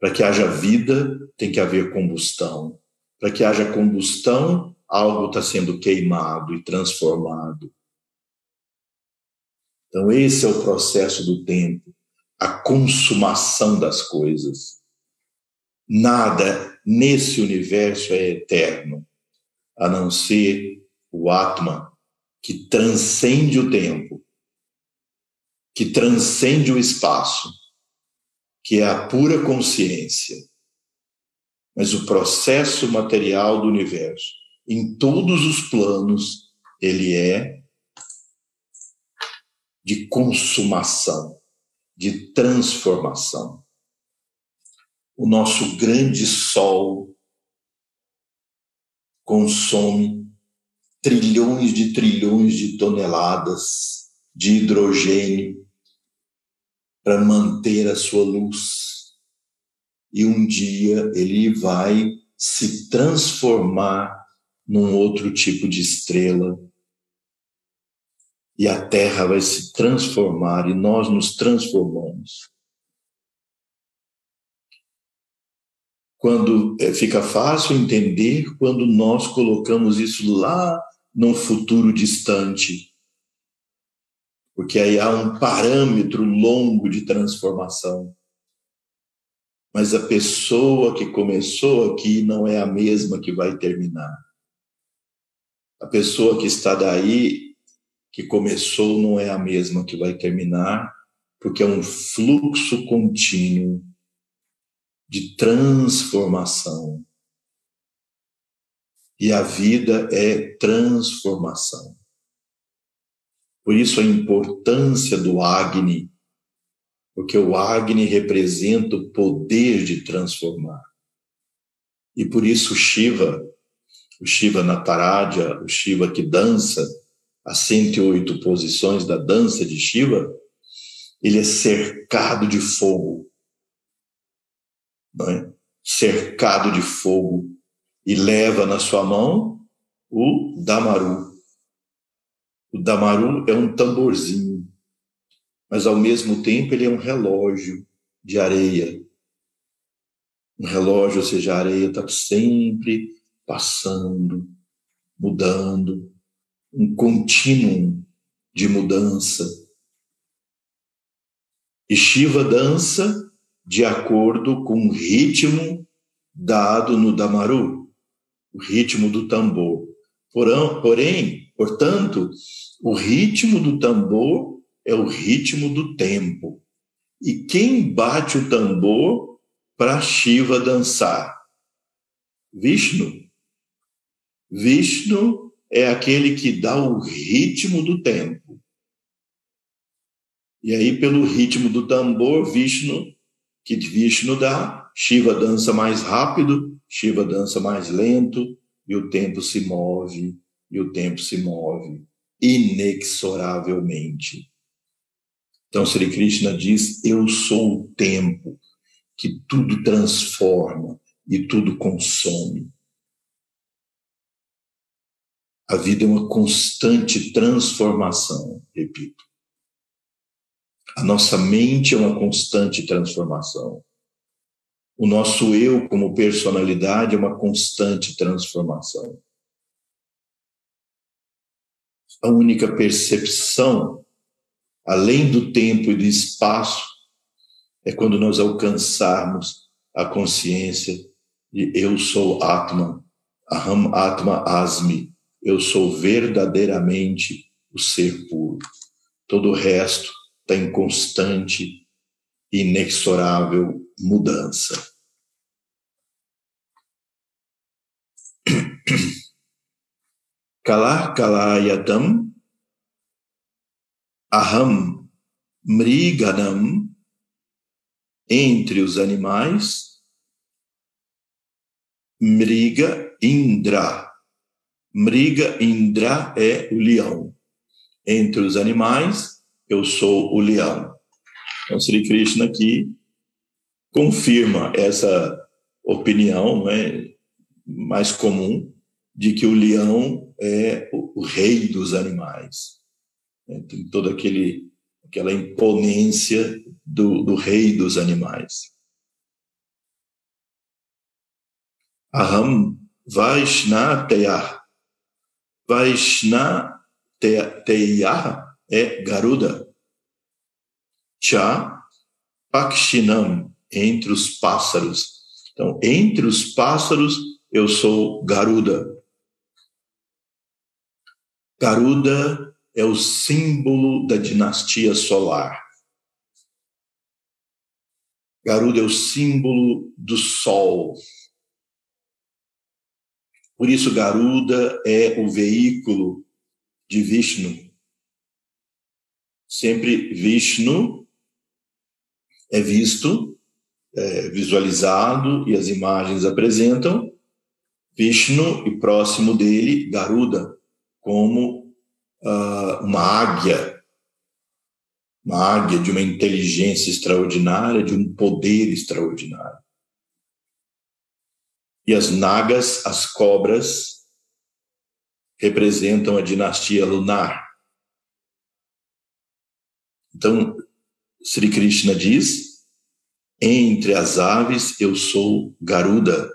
A: Para que haja vida, tem que haver combustão. Para que haja combustão, algo está sendo queimado e transformado. Então, esse é o processo do tempo, a consumação das coisas. Nada nesse universo é eterno a não ser o Atman, que transcende o tempo, que transcende o espaço, que é a pura consciência. Mas o processo material do universo, em todos os planos, ele é de consumação, de transformação. O nosso grande sol consome trilhões de trilhões de toneladas de hidrogênio para manter a sua luz. E um dia ele vai se transformar num outro tipo de estrela. E a Terra vai se transformar e nós nos transformamos. quando é, fica fácil entender quando nós colocamos isso lá num futuro distante, porque aí há um parâmetro longo de transformação. Mas a pessoa que começou aqui não é a mesma que vai terminar. A pessoa que está daí, que começou, não é a mesma que vai terminar, porque é um fluxo contínuo de transformação. E a vida é transformação. Por isso a importância do Agni, porque o Agni representa o poder de transformar. E por isso Shiva, o Shiva Nataraja, o Shiva que dança as 108 posições da dança de Shiva, ele é cercado de fogo é? cercado de fogo, e leva na sua mão o damaru. O damaru é um tamborzinho, mas ao mesmo tempo ele é um relógio de areia. Um relógio, ou seja, a areia está sempre passando, mudando, um contínuo de mudança. E Shiva dança de acordo com o ritmo dado no Damaru, o ritmo do tambor. Porém, portanto, o ritmo do tambor é o ritmo do tempo. E quem bate o tambor para Shiva dançar? Vishnu. Vishnu é aquele que dá o ritmo do tempo. E aí, pelo ritmo do tambor, Vishnu, que Vishnu dá, Shiva dança mais rápido, Shiva dança mais lento, e o tempo se move, e o tempo se move inexoravelmente. Então, Sri Krishna diz: Eu sou o tempo que tudo transforma e tudo consome. A vida é uma constante transformação, repito. A nossa mente é uma constante transformação. O nosso eu, como personalidade, é uma constante transformação. A única percepção, além do tempo e do espaço, é quando nós alcançarmos a consciência de eu sou Atman, Aham Atma Asmi, eu sou verdadeiramente o ser puro. Todo o resto está em constante, inexorável mudança. *clears throat* Kalah kalayatam aham mriganam entre os animais, mriga indra Mriga Indra é o leão. Entre os animais, eu sou o leão. Então, Sri Krishna aqui confirma essa opinião né, mais comum de que o leão é o, rei dos animais. Né, tem toda aquela imponência do, do rei dos animais. Aham Vaishnateyah Vaishna Teya é Garuda. Cha Pakshinam, entre os pássaros. Então, entre os pássaros, eu sou Garuda. Garuda é o símbolo da dinastia solar. Garuda é o símbolo do sol, por isso, Garuda é o veículo de Vishnu. Sempre Vishnu é visto, é visualizado e as imagens apresentam Vishnu e próximo dele Garuda como uh, uma águia, uma águia de uma inteligência extraordinária, de um poder extraordinário. E as nagas, as cobras, representam a dinastia lunar. Então, Sri Krishna diz: entre as aves eu sou Garuda,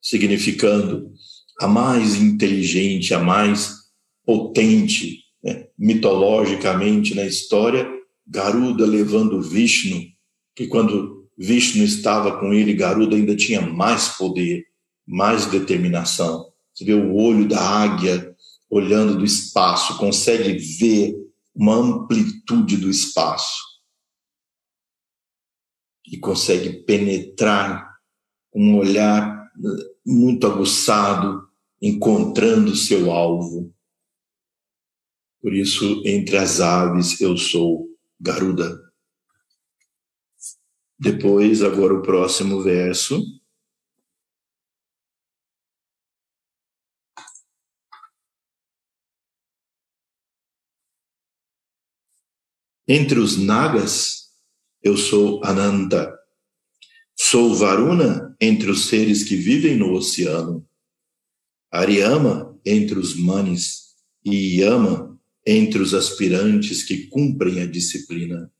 A: significando a mais inteligente, a mais potente, né? mitologicamente na história, Garuda levando Vishnu, que quando Vishnu estava com ele, Garuda ainda tinha mais poder mais determinação. Você vê o olho da águia olhando do espaço, consegue ver uma amplitude do espaço e consegue penetrar um olhar muito aguçado, encontrando seu alvo. Por isso, entre as aves, eu sou Garuda. Depois, agora o próximo verso. Entre os nagas, eu sou Ananta. Sou Varuna entre os seres que vivem no oceano, Ariama entre os manes e Yama entre os aspirantes que cumprem a disciplina.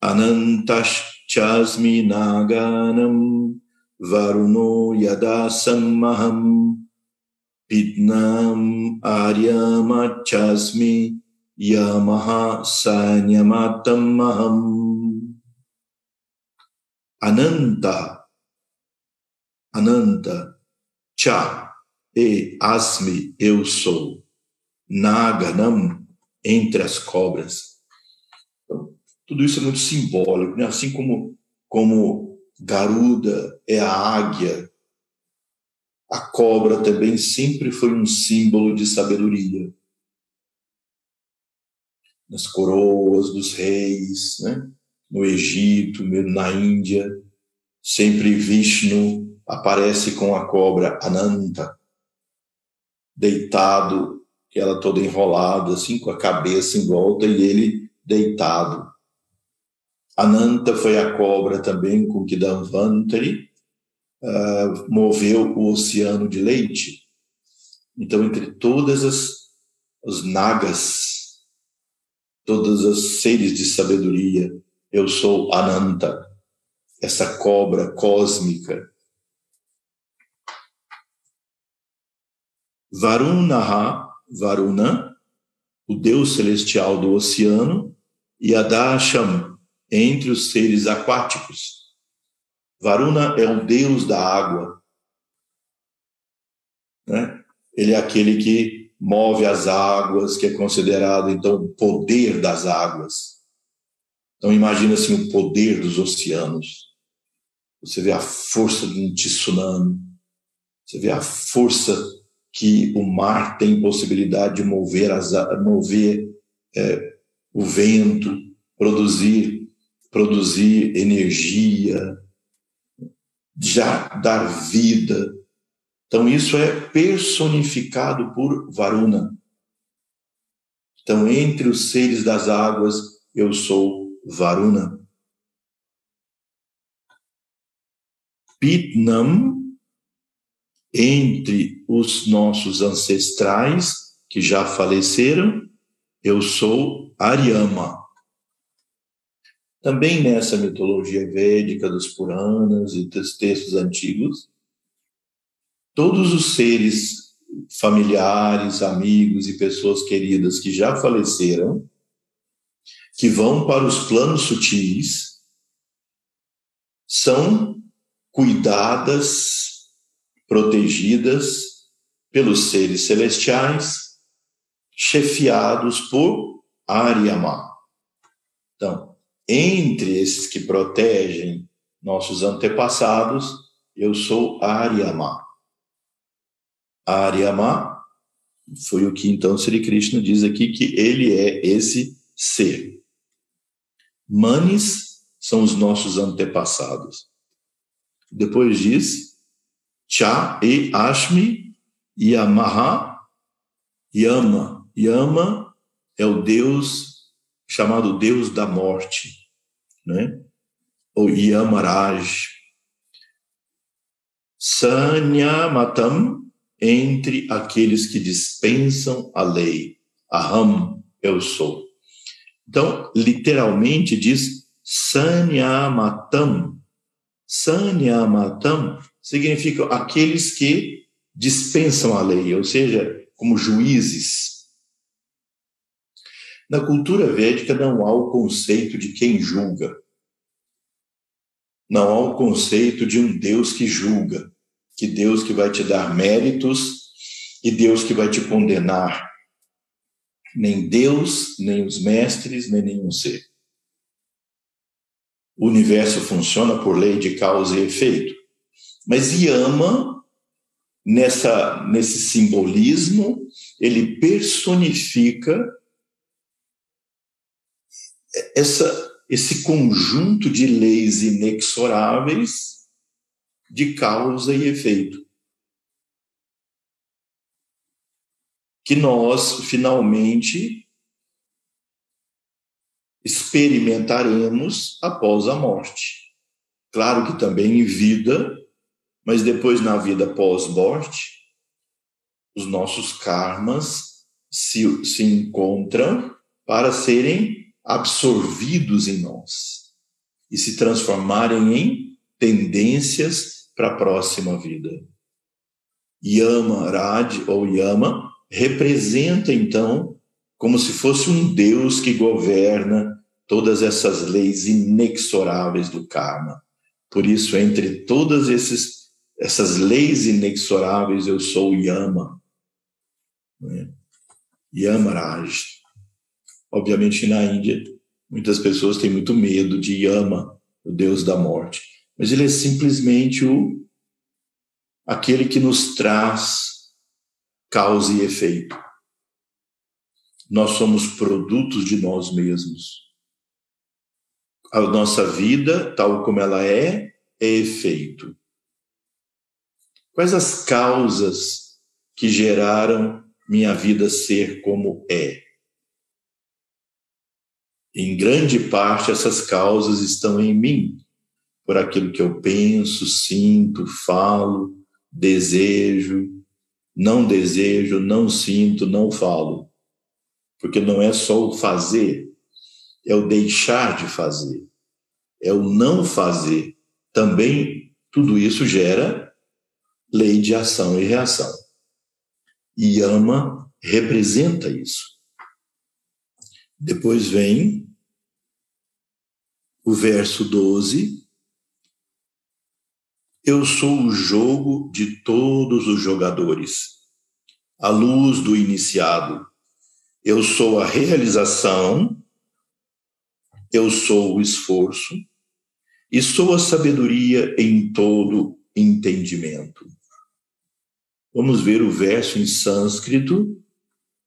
A: Anantaschasmi naganam varuno yadasamaham Pidnam Aryamachasmi Yamaha Sanyamatamaham. Ananta. Ananta. Cha. E Asmi eu sou. Naganam entre as cobras. Então, tudo isso é muito simbólico né? assim como como Garuda é a águia a cobra também sempre foi um símbolo de sabedoria. Nas coroas dos reis, né? no Egito, na Índia, sempre Vishnu aparece com a cobra Ananta, deitado, ela toda enrolada, assim, com a cabeça em volta, e ele deitado. Ananta foi a cobra também com que Danvantari uh, moveu o oceano de leite. Então, entre todas as os nagas, todos os seres de sabedoria, eu sou Ananta, essa cobra cósmica. Varunaha, Varuna, o Deus celestial do oceano, e Adasham, entre os seres aquáticos. Varuna é o deus da água. Né? Ele é aquele que move as águas, que é considerado, então, o poder das águas. Então, imagina assim o poder dos oceanos. Você vê a força de um tsunami, você vê a força que o mar tem possibilidade de mover, as, mover é, o vento, produzir, produzir energia, já dar vida. Então, isso é personificado por Varuna. Então, entre os seres das águas, eu sou Varuna. Pitnam, entre os nossos ancestrais que já faleceram, eu sou Aryama. Também nessa mitologia védica dos Puranas e dos textos antigos, todos os seres familiares, amigos e pessoas queridas que já faleceram, que vão para os planos sutis, são cuidadas, protegidas pelos seres celestiais, chefiados por Aryama. Então, entre esses que protegem nossos antepassados, eu sou Aryama. Aryama foi o que então Sri Krishna diz aqui que ele é esse ser. Manis são os nossos antepassados. Depois diz Cha e Ashmi Yamaha Yama. Yama é o Deus chamado Deus da Morte, né? ou Yamaraj. Sanyamatam, entre aqueles que dispensam a lei. Aham, eu sou. Então, literalmente diz Sanyamatam. Sanyamatam significa aqueles que dispensam a lei, ou seja, como juízes, na cultura védica não há o conceito de quem julga. Não há o conceito de um Deus que julga, que Deus que vai te dar méritos e Deus que vai te condenar. Nem Deus, nem os mestres, nem nenhum ser. O universo funciona por lei de causa e efeito. Mas Yama, nessa, nesse simbolismo, ele personifica essa, esse conjunto de leis inexoráveis de causa e efeito. Que nós, finalmente, experimentaremos após a morte. claro que também em vida, mas depois na vida pós-morte, os nossos karmas se, se encontram para serem absorvidos em nós e se transformarem em tendências para a próxima vida. Yama Raj ou Yama representa então como se fosse um Deus que governa todas essas leis inexoráveis do karma. Por isso, entre todas esses, essas leis inexoráveis, eu sou Yama. Né? Yamaraj. Obviamente, na Índia, muitas pessoas têm muito medo de Yama, o deus da morte. Mas ele é simplesmente o aquele que nos traz causa e efeito. Nós somos produtos de nós mesmos. A nossa vida, tal como ela é, é efeito. Quais as causas que geraram minha vida ser como é? Em grande parte, essas causas estão em mim, por aquilo que eu penso, sinto, falo, desejo, não desejo, não sinto, não falo. Porque não é só o fazer, é o deixar de fazer, é o não fazer. Também tudo isso gera lei de ação e reação. E ama representa isso. Depois vem o verso 12. Eu sou o jogo de todos os jogadores, a luz do iniciado. Eu sou a realização, eu sou o esforço e sou a sabedoria em todo entendimento. Vamos ver o verso em sânscrito,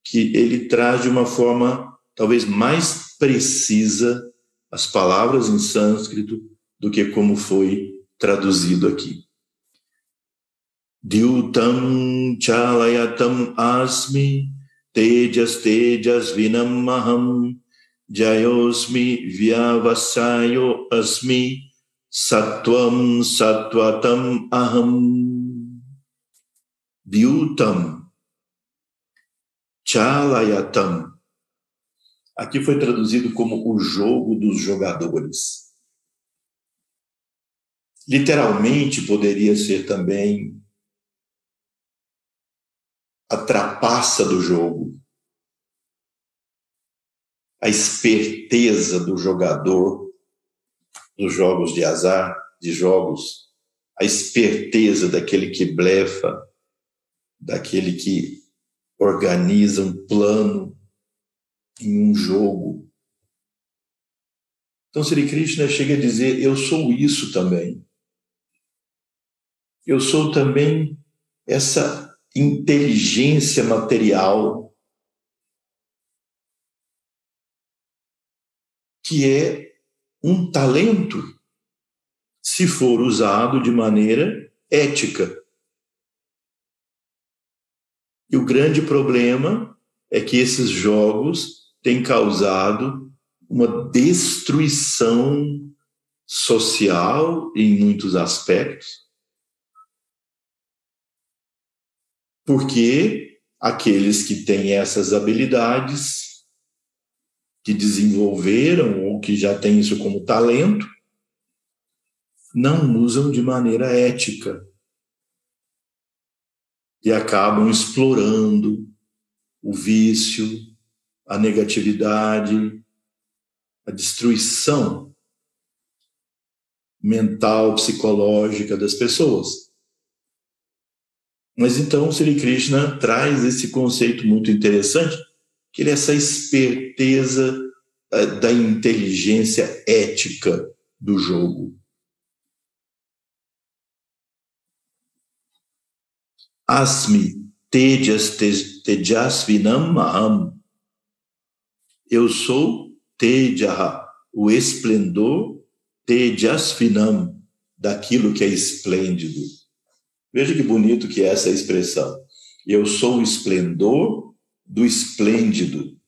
A: que ele traz de uma forma talvez mais precisa as palavras em sânscrito do que como foi traduzido aqui. Dyutam chalayatam asmi tejas tejas vinam maham jayosmi vyavasayo asmi Sattvam Sattvatam Aham Vyutam Chalayatam. Aqui foi traduzido como o jogo dos jogadores. Literalmente poderia ser também a trapaça do jogo, a esperteza do jogador dos jogos de azar, de jogos, a esperteza daquele que blefa, daquele que organiza um plano em um jogo. Então, Sri Krishna chega a dizer: Eu sou isso também. Eu sou também essa inteligência material que é um talento se for usado de maneira ética. E o grande problema é que esses jogos têm causado uma destruição social em muitos aspectos. Porque aqueles que têm essas habilidades que desenvolveram ou que já têm isso como talento, não usam de maneira ética e acabam explorando o vício, a negatividade, a destruição mental, psicológica das pessoas. Mas então Sri Krishna traz esse conceito muito interessante que é essa esperteza uh, da inteligência ética do jogo. Asmi tejas tejasvinam. Eu sou tejaha, o esplendor tejasvinam, daquilo que é esplêndido. Veja que bonito que é essa expressão. Eu sou o esplendor do esplêndido.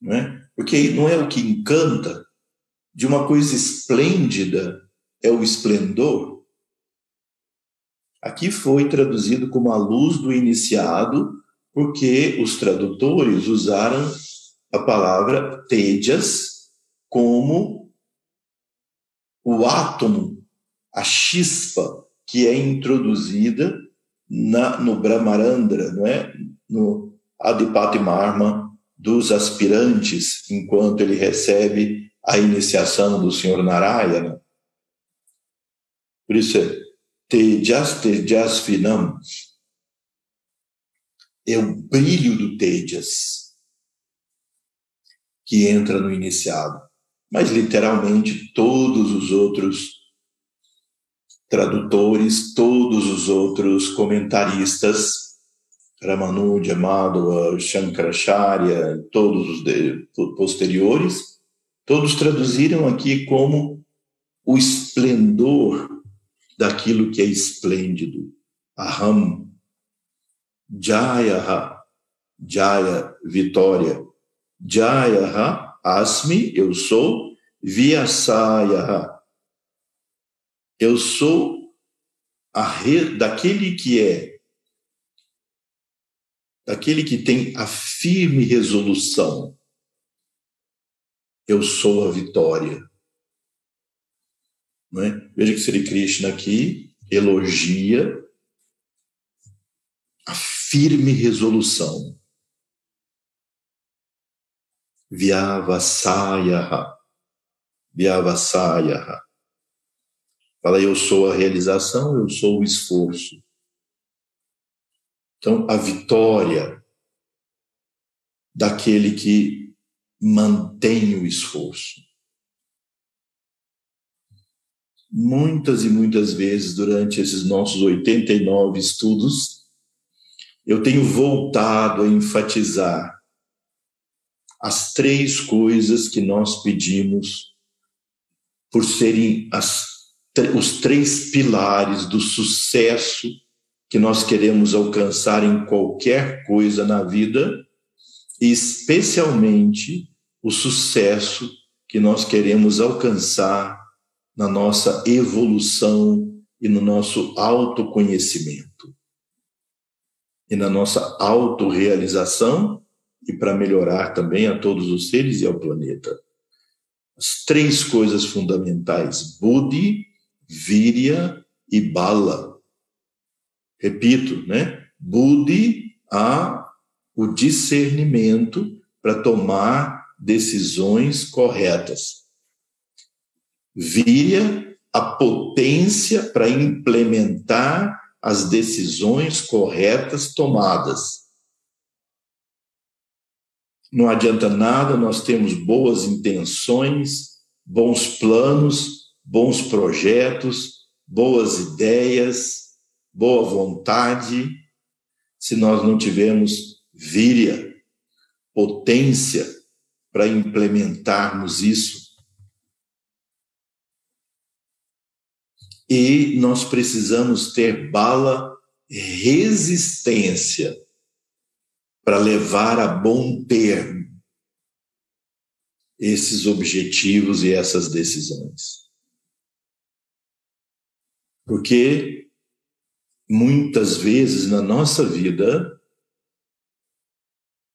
A: Não é? Porque não é o que encanta, de uma coisa esplêndida é o esplendor, aqui foi traduzido como a luz do iniciado, porque os tradutores usaram a palavra tejas como o átomo, a chispa que é introduzida na, no Brahmarandra, não é? no Adipatimarma dos aspirantes, enquanto ele recebe a iniciação do Senhor Narayana. Por isso é Tejas Tejas Finam, é o brilho do Tejas que entra no iniciado. Mas literalmente todos os outros tradutores, todos os outros comentaristas, Ramanuja, Madhava, Shankaracharya, todos os posteriores, todos traduziram aqui como o esplendor daquilo que é esplêndido. Aham, Jaya, Jaya, vitória. Jaya, Asmi, eu sou. Vyasaya, eu sou a re, daquele que é, daquele que tem a firme resolução. Eu sou a vitória. Não é? Veja que Sri Krishna aqui elogia a firme resolução. Vyavasayaha. Vyavasayaha. Fala, eu sou a realização, eu sou o esforço. Então, a vitória daquele que mantém o esforço. Muitas e muitas vezes durante esses nossos 89 estudos, eu tenho voltado a enfatizar as três coisas que nós pedimos por serem as os três pilares do sucesso que nós queremos alcançar em qualquer coisa na vida, especialmente o sucesso que nós queremos alcançar na nossa evolução e no nosso autoconhecimento. E na nossa autorrealização e para melhorar também a todos os seres e ao planeta. As três coisas fundamentais: Buddhi, Víria e Bala. Repito, né? Buddhi a o discernimento para tomar decisões corretas. Víria a potência para implementar as decisões corretas tomadas. Não adianta nada nós temos boas intenções, bons planos, bons projetos, boas ideias, boa vontade, se nós não tivermos víria, potência para implementarmos isso. E nós precisamos ter bala resistência para levar a bom termo esses objetivos e essas decisões. Porque muitas vezes na nossa vida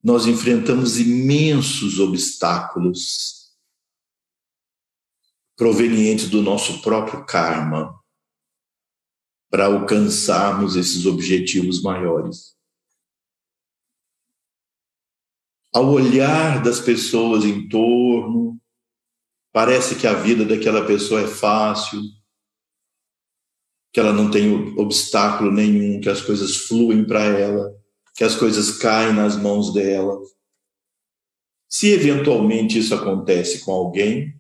A: nós enfrentamos imensos obstáculos provenientes do nosso próprio karma para alcançarmos esses objetivos maiores. Ao olhar das pessoas em torno, parece que a vida daquela pessoa é fácil, que ela não tem obstáculo nenhum, que as coisas fluem para ela, que as coisas caem nas mãos dela. Se eventualmente isso acontece com alguém,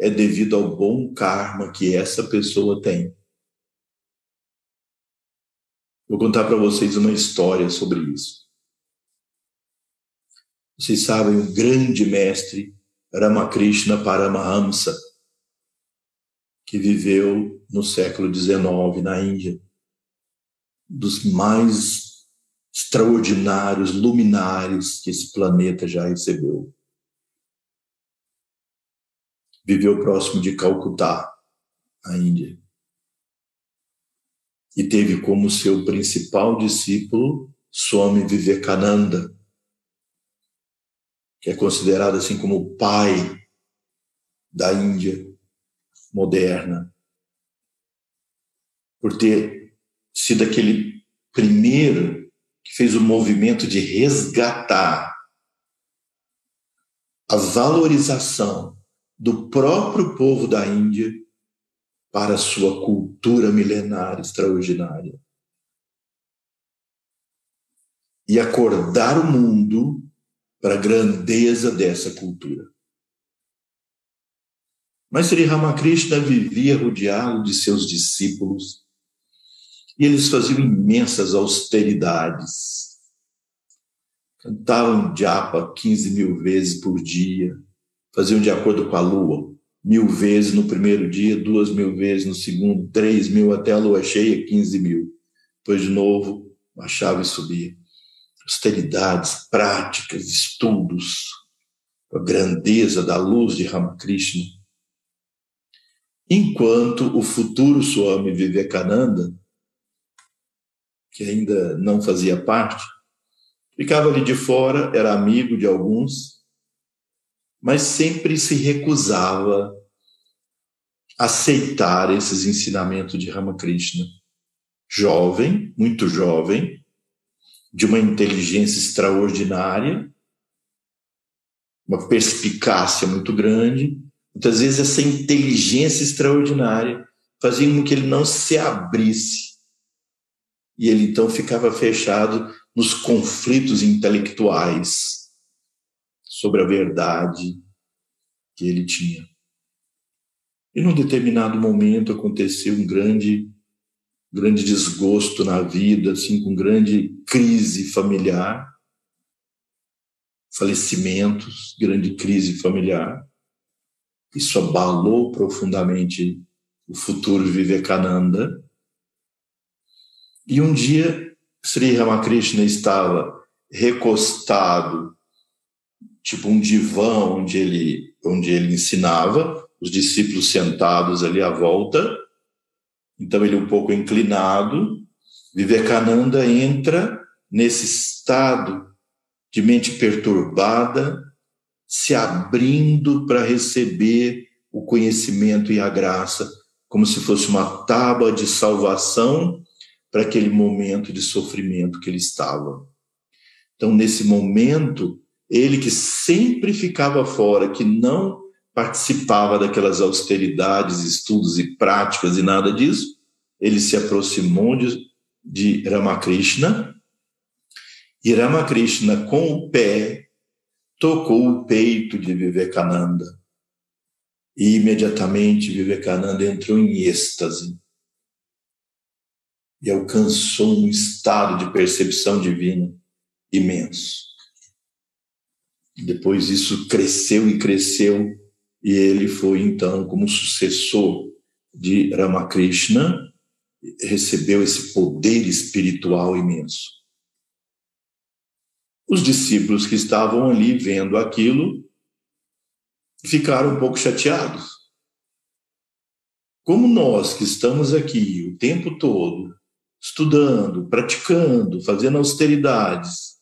A: é devido ao bom karma que essa pessoa tem. Vou contar para vocês uma história sobre isso. Vocês sabem, o grande mestre Ramakrishna Paramahamsa, que viveu no século XIX na Índia, dos mais extraordinários luminares que esse planeta já recebeu. viveu próximo de Calcutá, na Índia. E teve como seu principal discípulo Swami Vivekananda, que é considerado assim como o pai da Índia moderna, por ter sido aquele primeiro que fez o movimento de resgatar a valorização do próprio povo da Índia para sua cultura milenar extraordinária. E acordar o mundo para a grandeza dessa cultura. Mas Sri Ramakrishna vivia rodeado de seus discípulos e eles faziam imensas austeridades. Cantavam japa 15 mil vezes por dia, faziam de acordo com a lua, mil vezes no primeiro dia, duas mil vezes no segundo, três mil até a lua cheia, 15 mil. Depois de novo, baixava e subia. Austeridades, práticas, estudos, a grandeza da luz de Ramakrishna enquanto o futuro Swami Vivekananda, que ainda não fazia parte, ficava ali de fora, era amigo de alguns, mas sempre se recusava a aceitar esses ensinamentos de Ramakrishna. Jovem, muito jovem, de uma inteligência extraordinária, uma perspicácia muito grande, Muitas vezes essa inteligência extraordinária fazia com que ele não se abrisse. E ele então ficava fechado nos conflitos intelectuais sobre a verdade que ele tinha. E num determinado momento aconteceu um grande grande desgosto na vida, assim, com grande crise familiar, falecimentos, grande crise familiar. Isso abalou profundamente o futuro de Vivekananda. E um dia, Sri Ramakrishna estava recostado, tipo um divã onde ele, onde ele ensinava, os discípulos sentados ali à volta. Então, ele um pouco inclinado. Vivekananda entra nesse estado de mente perturbada, se abrindo para receber o conhecimento e a graça, como se fosse uma tábua de salvação para aquele momento de sofrimento que ele estava. Então, nesse momento, ele que sempre ficava fora, que não participava daquelas austeridades, estudos e práticas e nada disso, ele se aproximou de, de Ramakrishna, e Ramakrishna, com o pé, tocou o peito de Vivekananda. E imediatamente Vivekananda entrou em êxtase e alcançou um estado de percepção divina imenso. Depois isso cresceu e cresceu, e ele foi então como sucessor de Ramakrishna, recebeu esse poder espiritual imenso. Os discípulos que estavam ali vendo aquilo ficaram um pouco chateados. Como nós que estamos aqui o tempo todo, estudando, praticando, fazendo austeridades,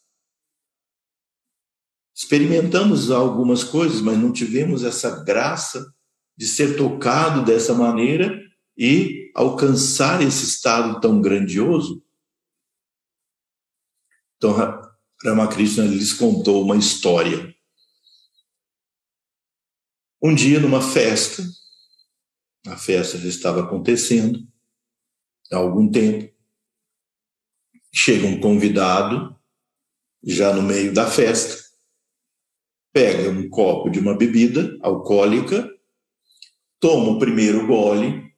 A: experimentamos algumas coisas, mas não tivemos essa graça de ser tocado dessa maneira e alcançar esse estado tão grandioso. Então, Ramakrishna lhes contou uma história. Um dia, numa festa, a festa já estava acontecendo há algum tempo, chega um convidado, já no meio da festa, pega um copo de uma bebida alcoólica, toma o primeiro gole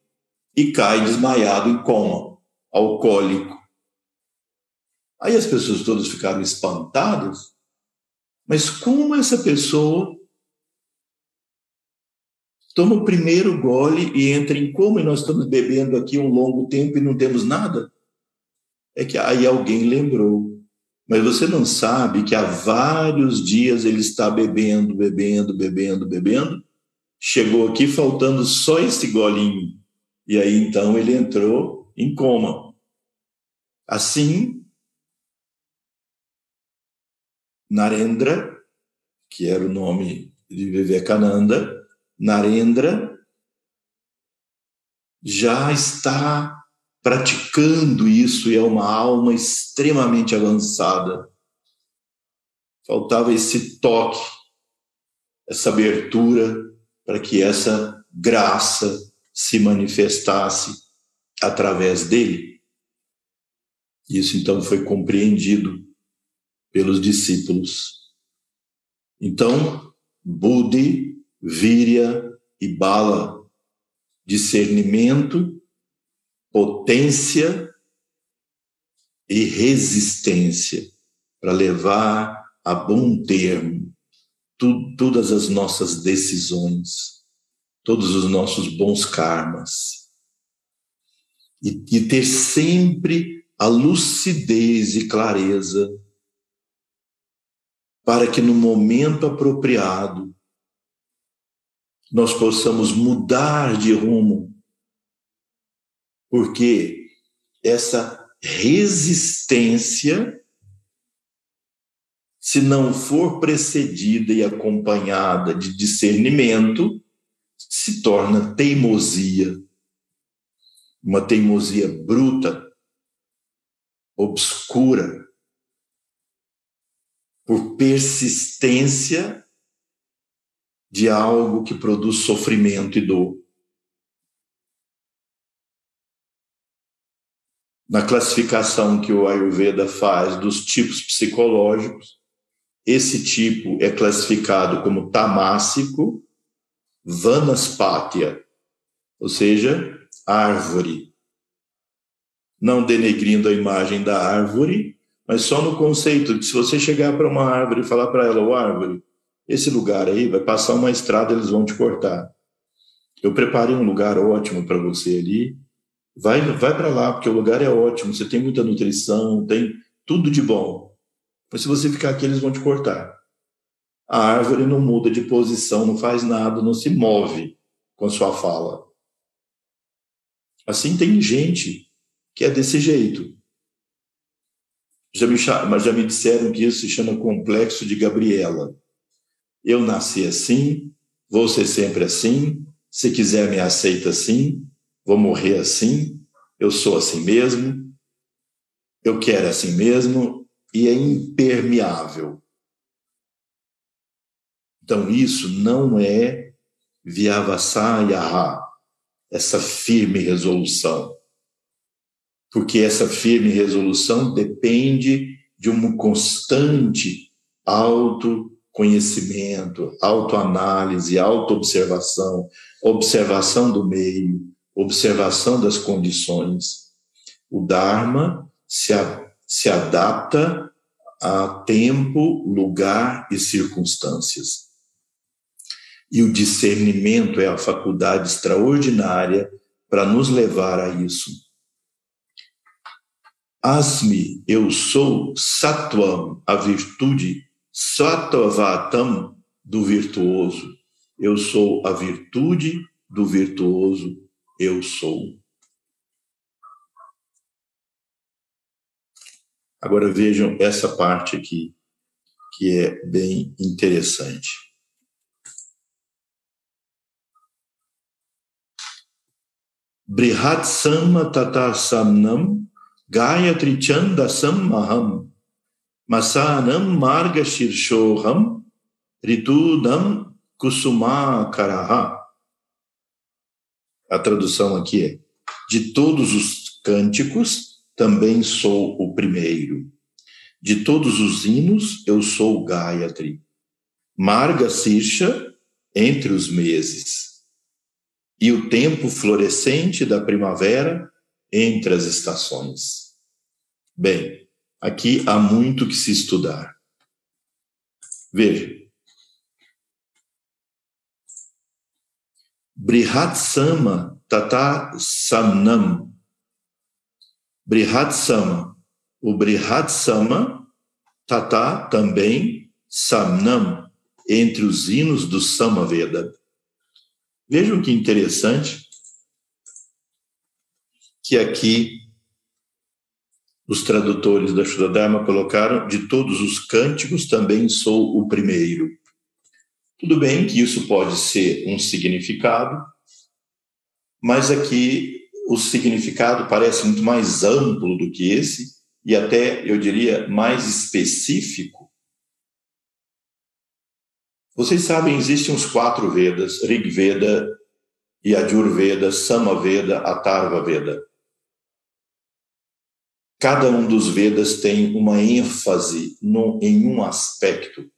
A: e cai desmaiado em coma alcoólico. Aí as pessoas todas ficaram espantadas. Mas como essa pessoa toma o primeiro gole e entra em coma e nós estamos bebendo aqui um longo tempo e não temos nada? É que aí alguém lembrou. Mas você não sabe que há vários dias ele está bebendo, bebendo, bebendo, bebendo, chegou aqui faltando só esse golinho. E aí então ele entrou em coma. Assim, Narendra, que era o nome de Vivekananda, Narendra já está praticando isso e é uma alma extremamente avançada. Faltava esse toque, essa abertura para que essa graça se manifestasse através dele. Isso então foi compreendido pelos discípulos. Então, Budi, Virya e Bala, discernimento, potência e resistência para levar a bom termo tu, todas as nossas decisões, todos os nossos bons karmas. E, e ter sempre a lucidez e clareza para que no momento apropriado nós possamos mudar de rumo, porque essa resistência, se não for precedida e acompanhada de discernimento, se torna teimosia, uma teimosia bruta, obscura, por persistência de algo que produz sofrimento e dor. Na classificação que o Ayurveda faz dos tipos psicológicos, esse tipo é classificado como tamássico, vanaspatya, ou seja, árvore. Não denegrindo a imagem da árvore, mas só no conceito de se você chegar para uma árvore e falar para ela, ô árvore, esse lugar aí vai passar uma estrada, eles vão te cortar. Eu preparei um lugar ótimo para você ali. Vai, vai para lá, porque o lugar é ótimo, você tem muita nutrição, tem tudo de bom. Mas se você ficar aqui, eles vão te cortar. A árvore não muda de posição, não faz nada, não se move com a sua fala. Assim tem gente que é desse jeito. Já me, mas já me disseram que isso se chama complexo de Gabriela. Eu nasci assim, vou ser sempre assim, se quiser me aceita assim, vou morrer assim, eu sou assim mesmo, eu quero assim mesmo, e é impermeável. Então, isso não é Vyavasayaha, essa firme resolução porque essa firme resolução depende de um constante autoconhecimento, autoanálise, autoobservação, observação do meio, observação das condições. O Dharma se, a, se adapta a tempo, lugar e circunstâncias. E o discernimento é a faculdade extraordinária para nos levar a isso Asmi, eu sou Satvam, a virtude, Sattvatam, do virtuoso. Eu sou a virtude do virtuoso, eu sou. Agora vejam essa parte aqui, que é bem interessante. Brihat Samma Tata Samnam Gayatri Chandasam Maham Masanam Marga Shirshoham Ritudam Kusumakaraha. A tradução aqui é: De todos os cânticos, também sou o primeiro. De todos os hinos, eu sou Gayatri. Marga Sirsha, entre os meses. E o tempo florescente da primavera, entre as estações. Bem, aqui há muito que se estudar. Veja. Brihatsama Tata Samnam. Brihatsama. O Brihatsama Tata também Samnam, entre os hinos do Samaveda. Vejam que interessante que aqui os tradutores da Shuddha colocaram de todos os cânticos também sou o primeiro. Tudo bem que isso pode ser um significado, mas aqui o significado parece muito mais amplo do que esse e até, eu diria, mais específico. Vocês sabem, existem os quatro Vedas, Rig Veda, Yajur Veda, Sama Veda, Atharva Veda. Cada um dos Vedas tem uma ênfase no, em um aspecto.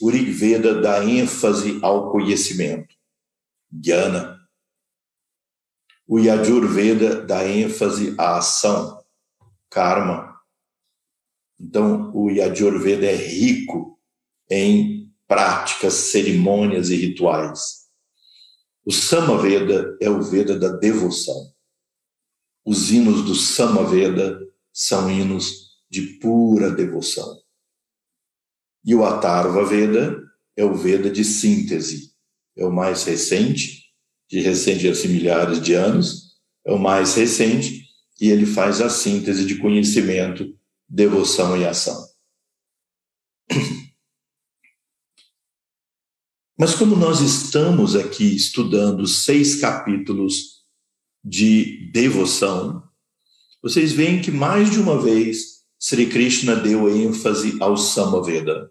A: O Rig Veda dá ênfase ao conhecimento, Jnana. O Yajur Veda dá ênfase à ação, karma. Então, o Yajur Veda é rico em práticas, cerimônias e rituais. O Samaveda é o Veda da devoção. Os hinos do Samaveda são hinos de pura devoção. E o Atharva Veda é o Veda de síntese, é o mais recente, de recente assim milhares de anos, é o mais recente e ele faz a síntese de conhecimento, devoção e ação. *clears throat* Mas como nós estamos aqui estudando seis capítulos de devoção, vocês veem que mais de uma vez Sri Krishna deu ênfase ao Samaveda.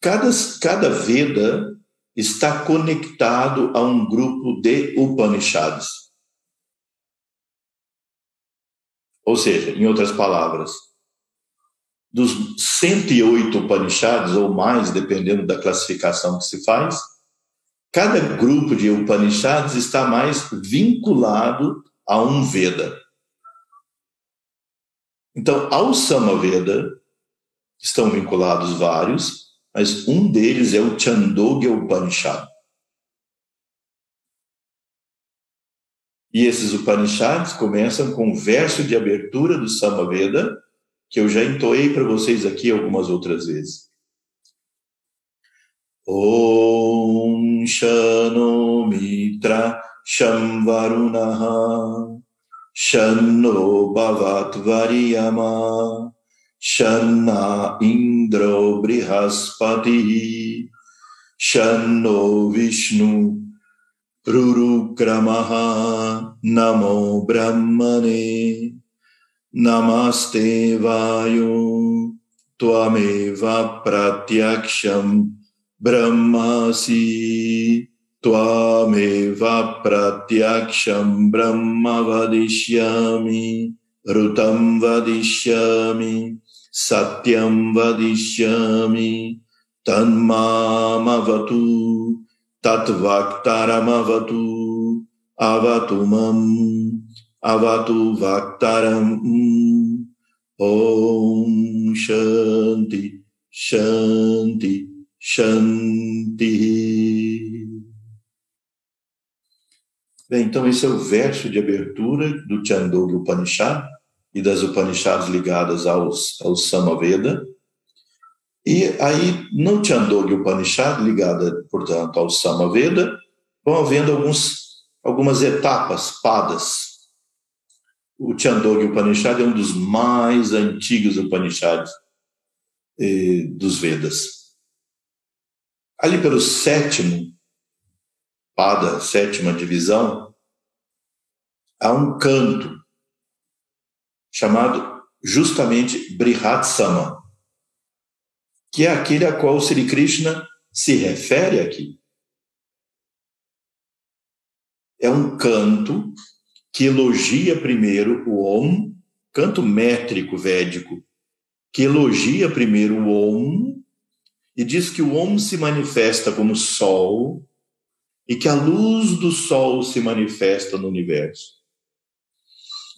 A: Cada, cada Veda está conectado a um grupo de Upanishads. Ou seja, em outras palavras, dos 108 Upanishads ou mais, dependendo da classificação que se faz, Cada grupo de Upanishads está mais vinculado a um Veda. Então, ao Samaveda estão vinculados vários, mas um deles é o Chandogya Upanishad. E esses Upanishads começam com o verso de abertura do Samaveda, que eu já entoei para vocês aqui algumas outras vezes. Om Shano Mitra Sham Varunaha Shanno Bhavat Variyama Shanna In इन्द्रो बृहस्पतिः शन्नो विष्णु रुरुक्रमः नमो ब्रह्मणे नमस्ते वायु त्वमेव प्रत्यक्षम् brahma vadishyami rutam vadishyami satyam vadishyami tanmamavatu tatvaktaramavatu avatumam avatu vaktaram om shanti shanti Shanti. Bem, então esse é o verso de abertura do Chandogya Upanishad e das Upanishads ligadas aos, ao Samaveda. E aí, no Chandogya Upanishad, ligada, portanto, ao Samaveda, vão havendo alguns, algumas etapas, padas. O Chandogya Upanishad é um dos mais antigos Upanishads eh, dos Vedas. Ali pelo sétimo, pada, sétima divisão, há um canto chamado justamente Brihat Sama, que é aquele a qual Sri Krishna se refere aqui. É um canto que elogia primeiro o Om, canto métrico védico, que elogia primeiro o Om e diz que o homem se manifesta como sol e que a luz do sol se manifesta no universo.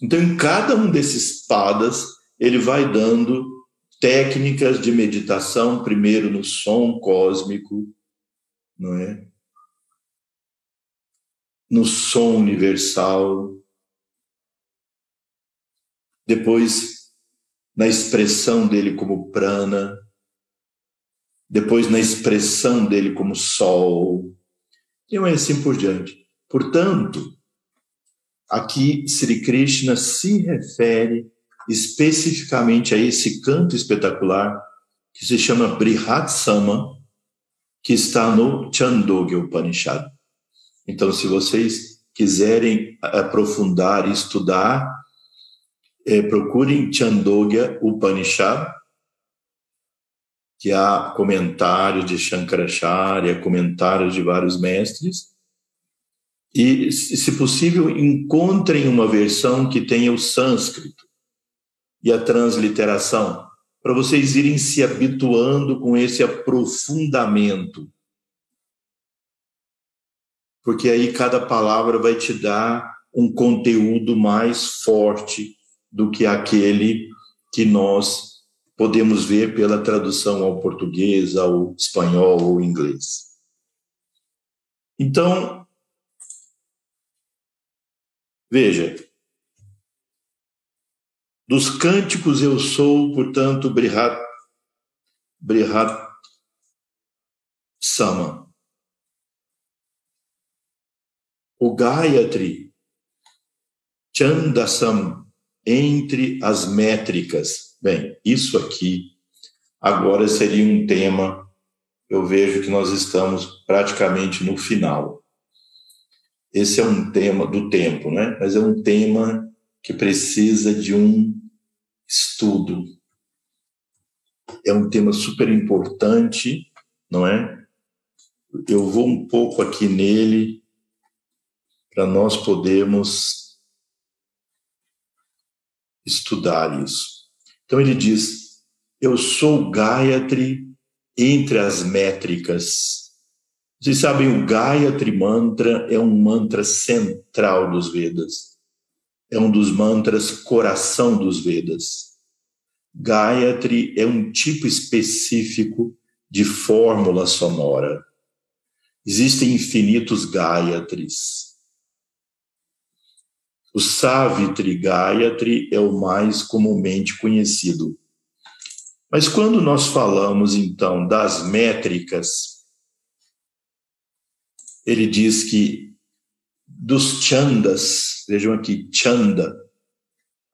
A: Então, em cada um desses padas, ele vai dando técnicas de meditação, primeiro no som cósmico, não é? No som universal, depois na expressão dele como prana, depois na expressão dele como sol, e assim por diante. Portanto, aqui Sri Krishna se refere especificamente a esse canto espetacular que se chama Brihatsama, que está no Chandogya Upanishad. Então, se vocês quiserem aprofundar estudar, é, procurem Chandogya Upanishad, que há comentários de Shankaracharya, comentários de vários mestres, e, se possível, encontrem uma versão que tenha o sânscrito e a transliteração, para vocês irem se habituando com esse aprofundamento. Porque aí cada palavra vai te dar um conteúdo mais forte do que aquele que nós podemos ver pela tradução ao português, ao espanhol ou inglês. Então, veja, dos cânticos eu sou, portanto, Brihat, Brihat Sama. O Gayatri, Chandasam, entre as métricas. Bem, isso aqui agora seria um tema, eu vejo que nós estamos praticamente no final. Esse é um tema do tempo, né? Mas é um tema que precisa de um estudo. É um tema super importante, não é? Eu vou um pouco aqui nele para nós podermos estudar isso. Então ele diz: Eu sou Gayatri entre as métricas. Vocês sabem, o Gayatri Mantra é um mantra central dos Vedas é um dos mantras coração dos Vedas. Gayatri é um tipo específico de fórmula sonora. Existem infinitos Gayatris. O Savitri Gayatri é o mais comumente conhecido. Mas quando nós falamos então das métricas, ele diz que dos chandas, vejam aqui, chanda,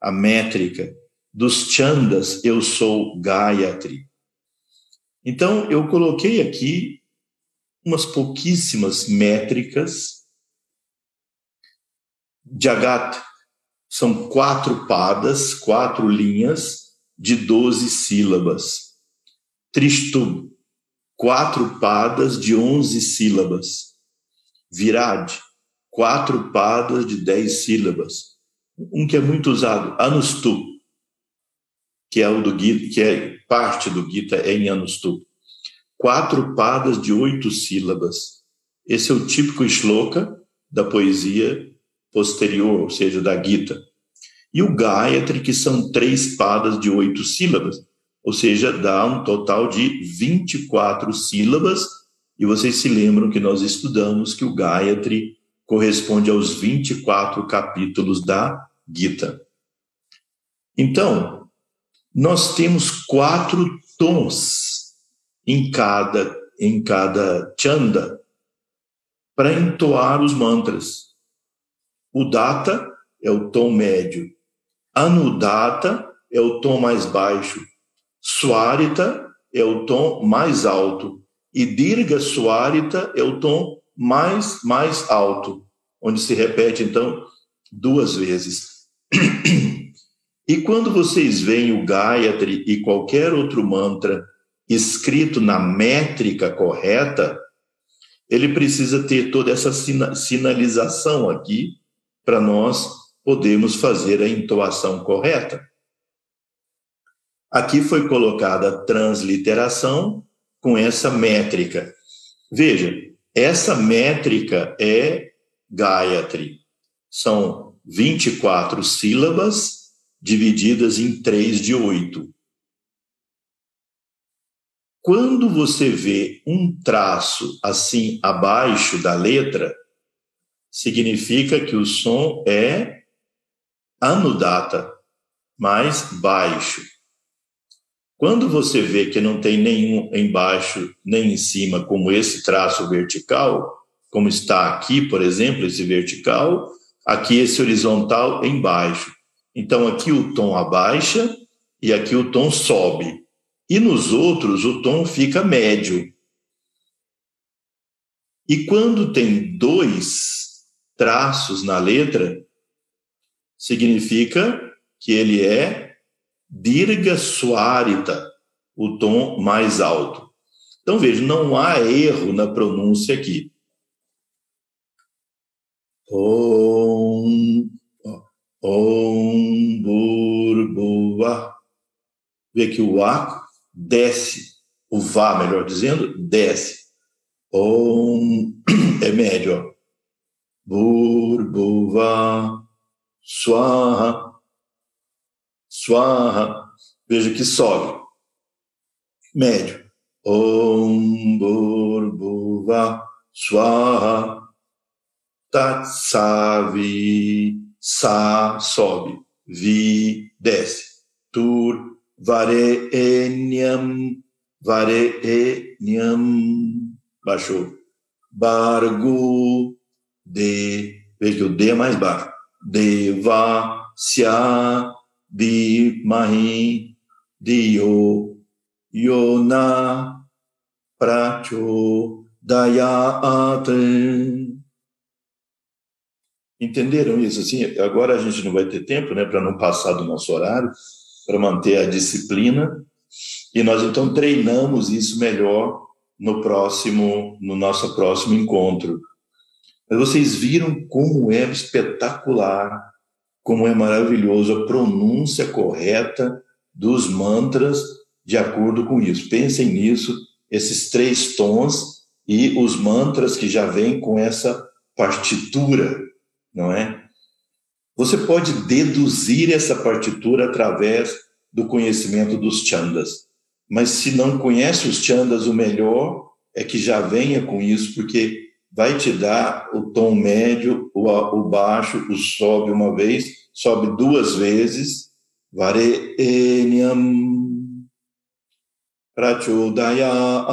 A: a métrica, dos chandas eu sou Gayatri. Então, eu coloquei aqui umas pouquíssimas métricas. Jagat são quatro padas, quatro linhas de doze sílabas. Tristub, quatro padas de onze sílabas. Virad, quatro padas de dez sílabas. Um que é muito usado, Anustu, que é o do Gita, que é parte do Gita é em Anustu. Quatro padas de oito sílabas. Esse é o típico shloka da poesia posterior, ou seja, da Gita. E o Gayatri, que são três padas de oito sílabas, ou seja, dá um total de 24 sílabas. E vocês se lembram que nós estudamos que o Gayatri corresponde aos 24 capítulos da Gita. Então, nós temos quatro tons em cada em cada chanda para entoar os mantras. O data é o tom médio, anudata é o tom mais baixo, swarita é o tom mais alto e dirga swarita é o tom mais, mais alto, onde se repete, então, duas vezes. *clears throat* E quando vocês veem o Gayatri e qualquer outro mantra escrito na métrica correta, ele precisa ter toda essa sinalização aqui para nós podermos fazer a entoação correta. Aqui foi colocada a transliteração com essa métrica. Veja, essa métrica é Gayatri. São 24 sílabas divididas em 3 de 8. Quando você vê um traço assim abaixo da letra, significa que o som é anudata, mais baixo. Quando você vê que não tem nenhum embaixo nem em cima, como esse traço vertical, como está aqui, por exemplo, esse vertical, aqui esse horizontal embaixo. Então aqui o tom abaixa e aqui o tom sobe. E nos outros o tom fica médio. E quando tem dois traços na letra, significa que ele é dirga suarita, o tom mais alto. Então veja, não há erro na pronúncia aqui. Om, Om Burbua. Vê que o A desce, o Vá, melhor dizendo, desce. Om *clears throat* é médio. Burbuva, Swaha, Swaha. Veja que sobe. Médio. Om Burbuva, Swaha. Tatsavi, Sa, sobe. Vi, desce. Tur, Varenyam, Varenyam, baixou. Bargo, De, veja que o D é mais baixo. Deva, Sya, Di, Mahi, Dio, Yona, Pracho, Dayaaten. Entenderam isso? Assim, agora a gente não vai ter tempo, né, para não passar do nosso horário, para manter a disciplina. E nós então treinamos isso melhor no próximo, no nosso próximo encontro. Mas vocês viram como é espetacular, como é maravilhoso a pronúncia correta dos mantras de acordo com isso. Pensem nisso, esses três tons e os mantras que já vêm com essa partitura não é? Você pode deduzir essa partitura através do conhecimento dos chandas. Mas se não conhece os chandas, o melhor é que já venha com isso, porque vai te dar o tom médio, o, baixo, o sobe uma vez, sobe duas vezes. Varenyam prachodayate.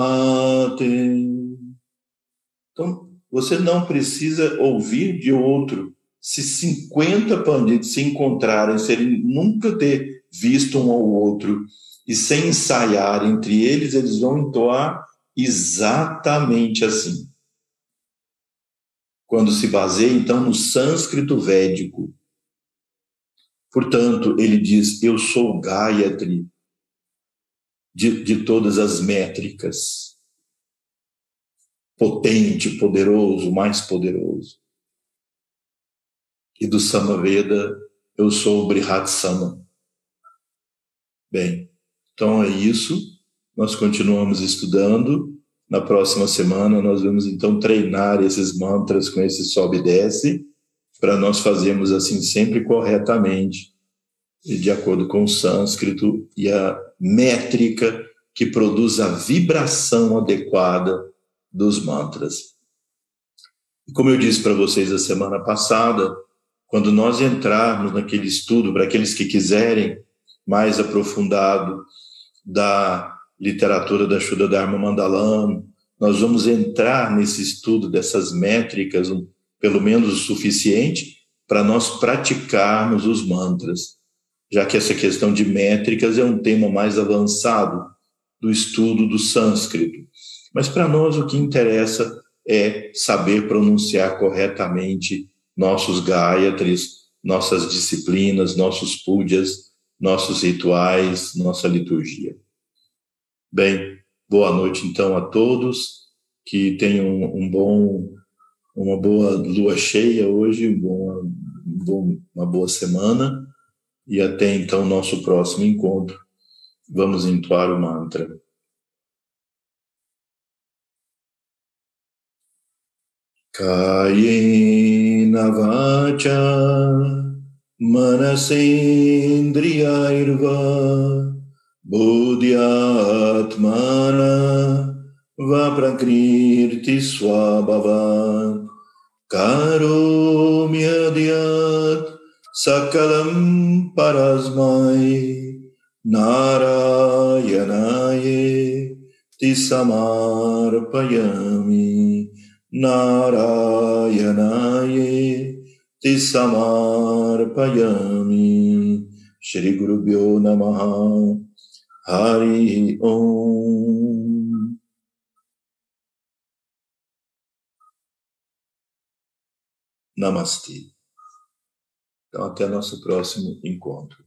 A: Então, você não precisa ouvir de outro. Se 50 pandits se encontrarem, se nunca ter visto um ao outro, e sem ensaiar entre eles, eles vão entoar exatamente assim. Quando se baseia, então, no sânscrito védico. Portanto, ele diz: Eu sou Gayatri de, de todas as métricas potente, poderoso, mais poderoso. E do Samaveda, eu sou o Brihat. Bem, então é isso. Nós continuamos estudando. Na próxima semana, nós vamos então treinar esses mantras com esse sobe e desce, para nós fazermos assim sempre corretamente, de acordo com o sânscrito e a métrica que produz a vibração adequada dos mantras. Como eu disse para vocês a semana passada, quando nós entrarmos naquele estudo, para aqueles que quiserem mais aprofundado da literatura da Shuddha Dharma Mandalam, nós vamos entrar nesse estudo dessas métricas, pelo menos o suficiente, para nós praticarmos os mantras, já que essa questão de métricas é um tema mais avançado do estudo do sânscrito. Mas para nós o que interessa é saber pronunciar corretamente nossos Gayatris, nossas disciplinas, nossos pujas, nossos rituais, nossa liturgia. Bem, boa noite então a todos, que tenham um bom, uma boa lua cheia hoje, um bom, um bom, uma boa semana e até então nosso próximo encontro. Vamos entoar o mantra. कायेन वाचा मनसेन्द्रियैर्वा Atmana Vaprakriti Swabhavat Karomi Adyat Sakalam Parasmai Narayanaye Tisamarpayami Narayanaye Tisamarpayami. Shri Gurubhyo Namaha. Hari Om Namastê. Então, até nosso próximo encontro.